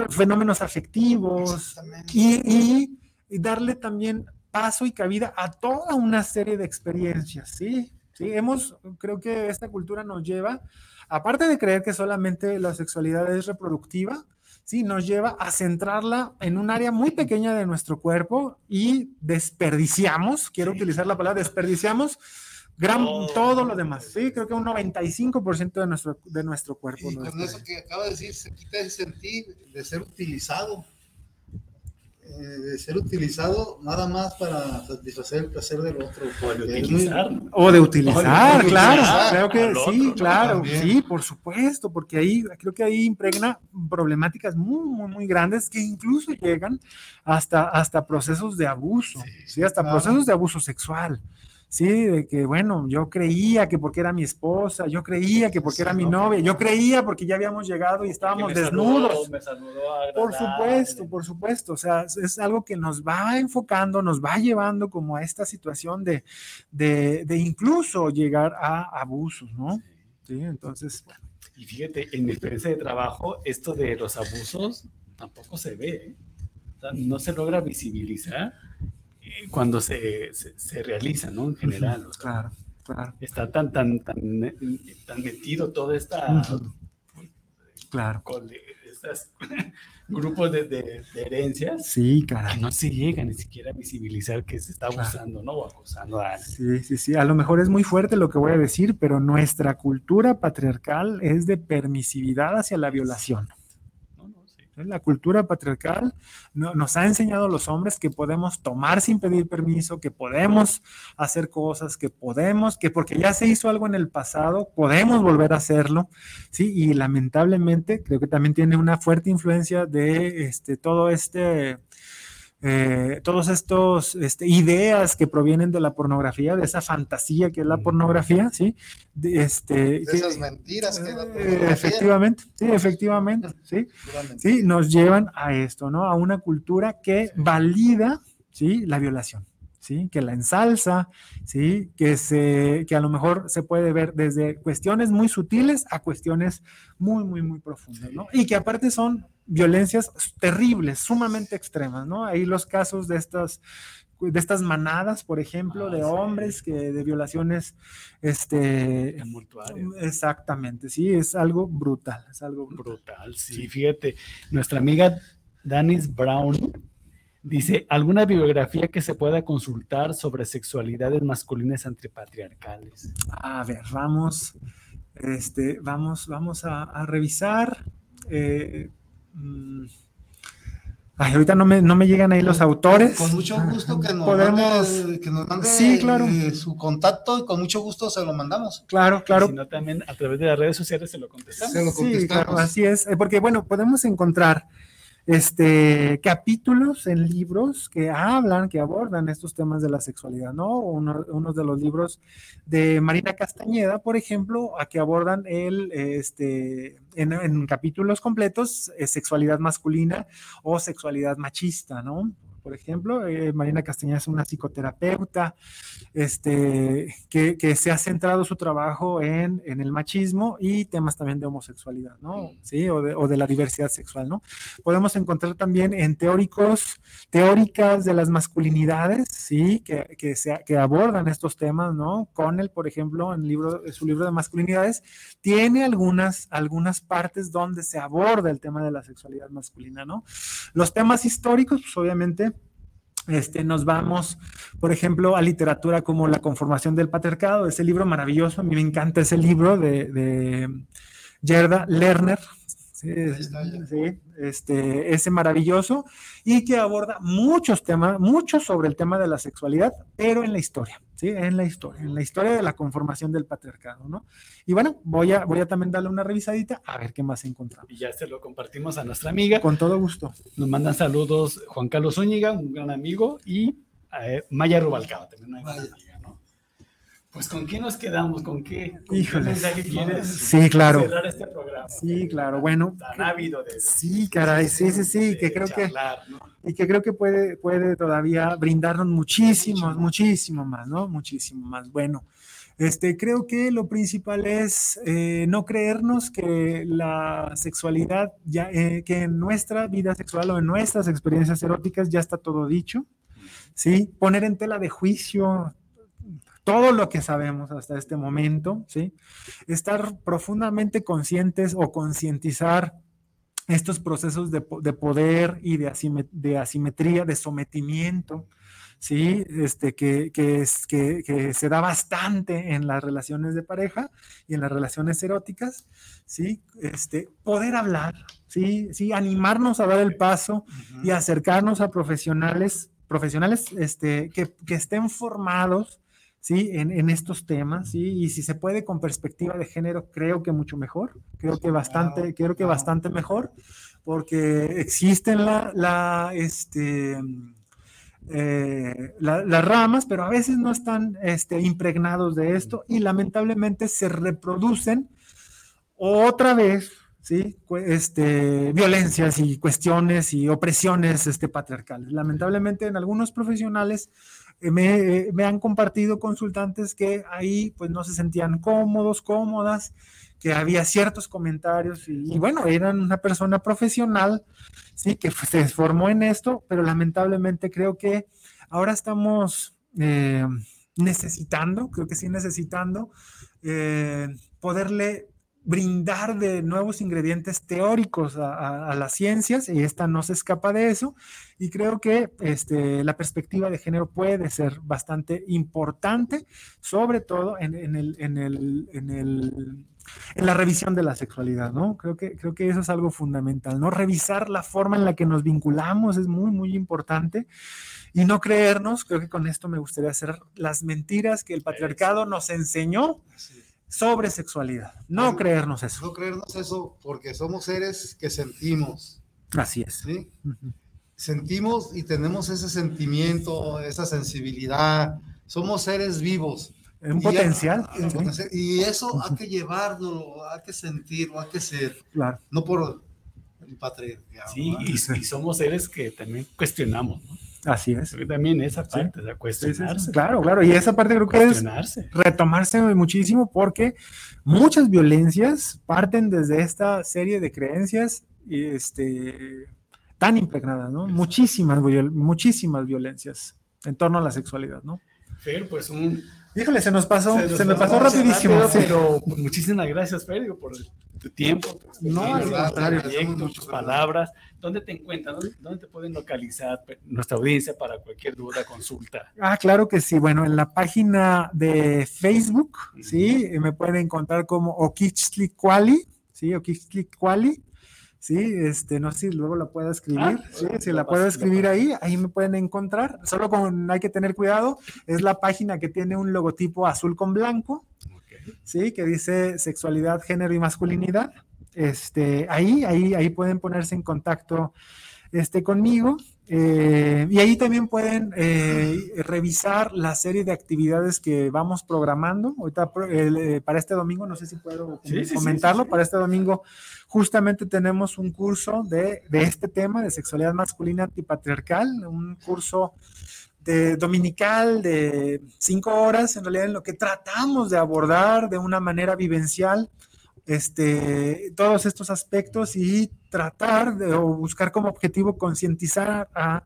fenómenos afectivos y, darle también paso y cabida a toda una serie de experiencias, ¿sí? Sí, hemos, creo que esta cultura nos lleva, aparte de creer que solamente la sexualidad es reproductiva, sí, nos lleva a centrarla en un área muy pequeña de nuestro cuerpo y desperdiciamos, quiero utilizar la palabra desperdiciamos, Gran, todo lo demás. Sí, creo que un 95% de nuestro, de nuestro cuerpo. Y con eso que acaba de decir, se quita ese sentir de ser utilizado. Eh, de ser utilizado nada más para satisfacer el placer del otro. O de utilizar. O de utilizar, claro. creo que sí, claro. Sí, por supuesto, porque ahí creo que ahí impregna problemáticas muy, muy, muy grandes que incluso llegan hasta, hasta procesos de abuso, sí, hasta procesos de abuso sexual. Sí, de que bueno, yo creía que porque era mi esposa, yo creía que porque era mi novia, yo creía porque ya habíamos llegado y estábamos desnudos. por supuesto, por supuesto. O sea, es algo que nos va enfocando, nos va llevando como a esta situación de, de, incluso llegar a abusos, ¿no? Sí, entonces, bueno. Y fíjate, en mi experiencia de trabajo, esto de los abusos tampoco se ve, ¿eh? no se logra visibilizar cuando se, se, se realiza, ¿no? En general. o sea, Claro, claro. Está tan, tan, tan, tan metido toda esta... Claro. con estos grupos de, de- de herencias Sí, caray. que no se llega ni siquiera a visibilizar que se está Claro. abusando, ¿no? O acosando a. Sí, sí, sí. A lo mejor es muy fuerte lo que voy a decir, pero nuestra cultura patriarcal es de permisividad hacia la violación. La cultura patriarcal no- nos ha enseñado a los hombres que podemos tomar sin pedir permiso, que podemos hacer cosas, que podemos, que porque ya se hizo algo en el pasado, podemos volver a hacerlo, ¿sí? Y lamentablemente creo que también tiene una fuerte influencia de este, todo este, eh, todos estos este, ideas que provienen de la pornografía, de esa fantasía que es la pornografía, ¿sí? De, este, De mentiras que eh, efectivamente, sí, efectivamente, sí. Sí, nos llevan a esto, ¿no? A una cultura que valida, ¿sí? La violación, ¿sí? Que la ensalza, ¿sí? Que, se, que a lo mejor se puede ver desde cuestiones muy sutiles a cuestiones muy, muy, muy profundas, ¿no? Y que aparte son violencias terribles, sumamente extremas, ¿no? Ahí los casos de estas de estas manadas, por ejemplo, de hombres que de violaciones, este, exactamente, sí, es algo brutal, es algo brutal. Sí, fíjate, nuestra amiga Danis Brown dice, ¿alguna bibliografía que se pueda consultar sobre sexualidades masculinas antipatriarcales? A ver, vamos, este, vamos, vamos a, a revisar. eh, mm, ay, ahorita no me, no me llegan ahí los autores. Con mucho gusto que nos Podemos- mande, que nos mande Sí, claro. eh, su contacto y con mucho gusto se lo mandamos. Claro, claro. Si no, también a través de las redes sociales se lo contestamos. Se lo Sí, contestamos. claro, así es, eh, porque bueno, podemos encontrar este capítulos en libros que hablan, que abordan estos temas de la sexualidad, ¿no? Uno, uno de los libros de Marina Castañeda, por ejemplo, a que abordan el, este, en, capítulos completos, eh, sexualidad masculina o sexualidad machista, ¿no? Por ejemplo, eh, Marina Castañeda es una psicoterapeuta este, que, que se ha centrado su trabajo en, en el machismo y temas también de homosexualidad, ¿no? Sí, o de, o de la diversidad sexual, ¿no? Podemos encontrar también en teóricos, teóricas de las masculinidades, sí, que, que, se, que abordan estos temas, ¿no? Connell, por ejemplo, en, libro, en su libro de masculinidades, tiene algunas, algunas partes donde se aborda el tema de la sexualidad masculina, ¿no? Los temas históricos, pues obviamente, este, nos vamos, por ejemplo, a literatura como La conformación del patriarcado, ese libro maravilloso, a mí me encanta ese libro de, de Gerda Lerner, sí, sí, este, ese maravilloso, y que aborda muchos temas, muchos sobre el tema de la sexualidad, pero en la historia, ¿sí? En la historia, en la historia de la conformación del patriarcado, ¿no? Y bueno, voy a, voy a también darle una revisadita a ver qué más encontramos. Y ya se lo compartimos a nuestra amiga. Con todo gusto. Nos mandan saludos Juan Carlos Zúñiga, un gran amigo, y eh, Maya Rubalcaba, también una gran. Pues ¿con qué nos quedamos? ¿Con qué, con qué Híjoles. mensaje quieres Sí, claro. cerrar este programa? Sí, claro, bueno. Tan ávido de Sí, caray, sí, sí, sí, que creo que y que creo que puede, puede todavía brindarnos muchísimo, muchísimo más, ¿no? Muchísimo más. Bueno, este, creo que lo principal es eh, no creernos que la sexualidad, ya, eh, que en nuestra vida sexual o en nuestras experiencias eróticas ya está todo dicho, ¿sí? Poner en tela de juicio todo lo que sabemos hasta este momento, ¿sí? Estar profundamente conscientes o concientizar estos procesos de, de poder y de, asime- de asimetría, de sometimiento, ¿sí? Este, que, que, es, que, que se da bastante en las relaciones de pareja y en las relaciones eróticas, ¿sí? Este, poder hablar, ¿sí? ¿sí? Animarnos a dar el paso y acercarnos a profesionales, profesionales este, que, que estén formados, ¿sí? En, en estos temas, ¿sí? Y si se puede con perspectiva de género, creo que mucho mejor, creo que bastante, creo que bastante mejor, porque existen la, este, eh, la- las ramas, pero a veces no están este, impregnados de esto y lamentablemente se reproducen otra vez, ¿sí? Este, violencias y cuestiones y opresiones este, patriarcales. Lamentablemente en algunos profesionales eh, me, eh, me han compartido consultantes que ahí pues no se sentían cómodos, cómodas que había ciertos comentarios y, bueno, eran una persona profesional, sí, que fue- se formó en esto, pero lamentablemente creo que ahora estamos eh, necesitando, creo que sí necesitando, eh, poderle brindar de nuevos ingredientes teóricos a, a- a las ciencias y esta no se escapa de eso y creo que este, la perspectiva de género puede ser bastante importante, sobre todo en, en el, en, el, en, el- en la revisión de la sexualidad, ¿no? Creo que, creo que eso es algo fundamental, ¿no? Revisar la forma en la que nos vinculamos es muy, muy importante y no creernos, creo que con esto me gustaría hacer las mentiras que el patriarcado nos enseñó sobre sexualidad. No creernos eso. No creernos eso porque somos seres que sentimos. Así es. ¿sí? Sentimos y tenemos ese sentimiento, esa sensibilidad. Somos seres vivos. Un Y- potencial, un sí. potencial. Y eso hay que llevarlo, hay que sentirlo, hay que ser. Claro. No por el patriarcado. Sí, y, y somos seres que también cuestionamos, ¿no? Así es. Porque también esa Sí. parte, o sea, Sí, cuestionarse. Claro, claro. Y esa parte creo que es retomarse muchísimo porque muchas violencias parten desde esta serie de creencias y, este, tan impregnadas, ¿no? Muchísimas, muchísimas violencias en torno a la sexualidad, ¿no? Fer, pues un... Híjole, se nos pasó, se, nos me pasó rapidísimo. rápido, sí. Pero pues, muchísimas gracias, digo, por tu tiempo, No, al contrario. tus palabras. ¿Dónde te encuentran? ¿Dónde, dónde te pueden localizar pe- nuestra audiencia para cualquier duda, consulta? Ah, claro que sí. Bueno, en la página de Facebook, sí, me pueden encontrar como Okichtlicuali, sí, Okichtlicuali, sí, este, no sé si luego la puedo escribir, Ah, sí, bueno, si la puedo escribir ahí, ahí me pueden encontrar. Solo con, hay que tener cuidado, es la página que tiene un logotipo azul con blanco, sí, que dice sexualidad, género y masculinidad. Este, ahí, ahí, ahí pueden ponerse en contacto este, conmigo. eh, y ahí también pueden eh, revisar la serie de actividades que vamos programando. Ahorita eh, para este domingo, no sé si puedo sí, comentarlo, sí, sí. para este domingo justamente tenemos un curso de, de este tema de sexualidad masculina antipatriarcal, un curso de dominical de cinco horas, en realidad en lo que tratamos de abordar de una manera vivencial este, todos estos aspectos y tratar de, o buscar como objetivo concientizar a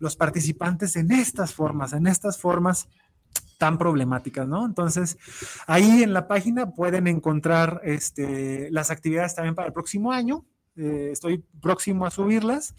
los participantes en estas formas, en estas formas tan problemáticas, ¿no? Entonces, ahí en la página pueden encontrar este, las actividades también para el próximo año. Eh, estoy próximo a subirlas,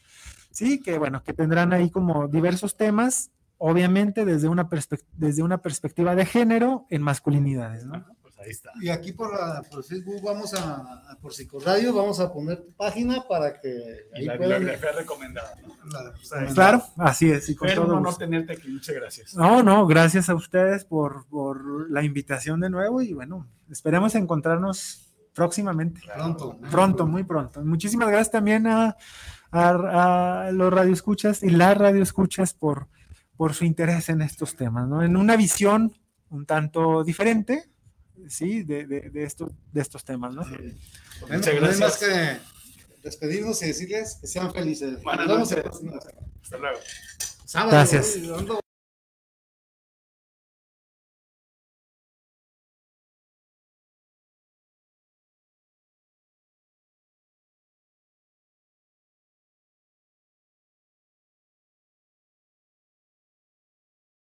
sí, que bueno, que tendrán ahí como diversos temas, obviamente desde una, desde una perspectiva de género en masculinidades, ¿no? Ahí está. Y aquí por, la, por Facebook vamos a, a- por Psicoradio, vamos a poner tu página para que ahí la puedan- bibliografía recomendada. ¿no? la-. Claro, así es, y con todo un honor gusto. tenerte aquí, muchas gracias. No, no, gracias a ustedes por, por la invitación de nuevo y bueno, esperemos encontrarnos próximamente. Pronto. Pronto, muy pronto. Muchísimas gracias también a, a, a los radioescuchas y las radioescuchas por, por su interés en estos temas, ¿no? En una visión un tanto diferente, sí, de, de, de, esto- de estos temas, ¿no? Bueno, Muchas no hay más gracias. que despedirnos y decirles que sean felices. Buenas Nos vemos en la noches. próxima. Hasta luego. Sábado, Gracias.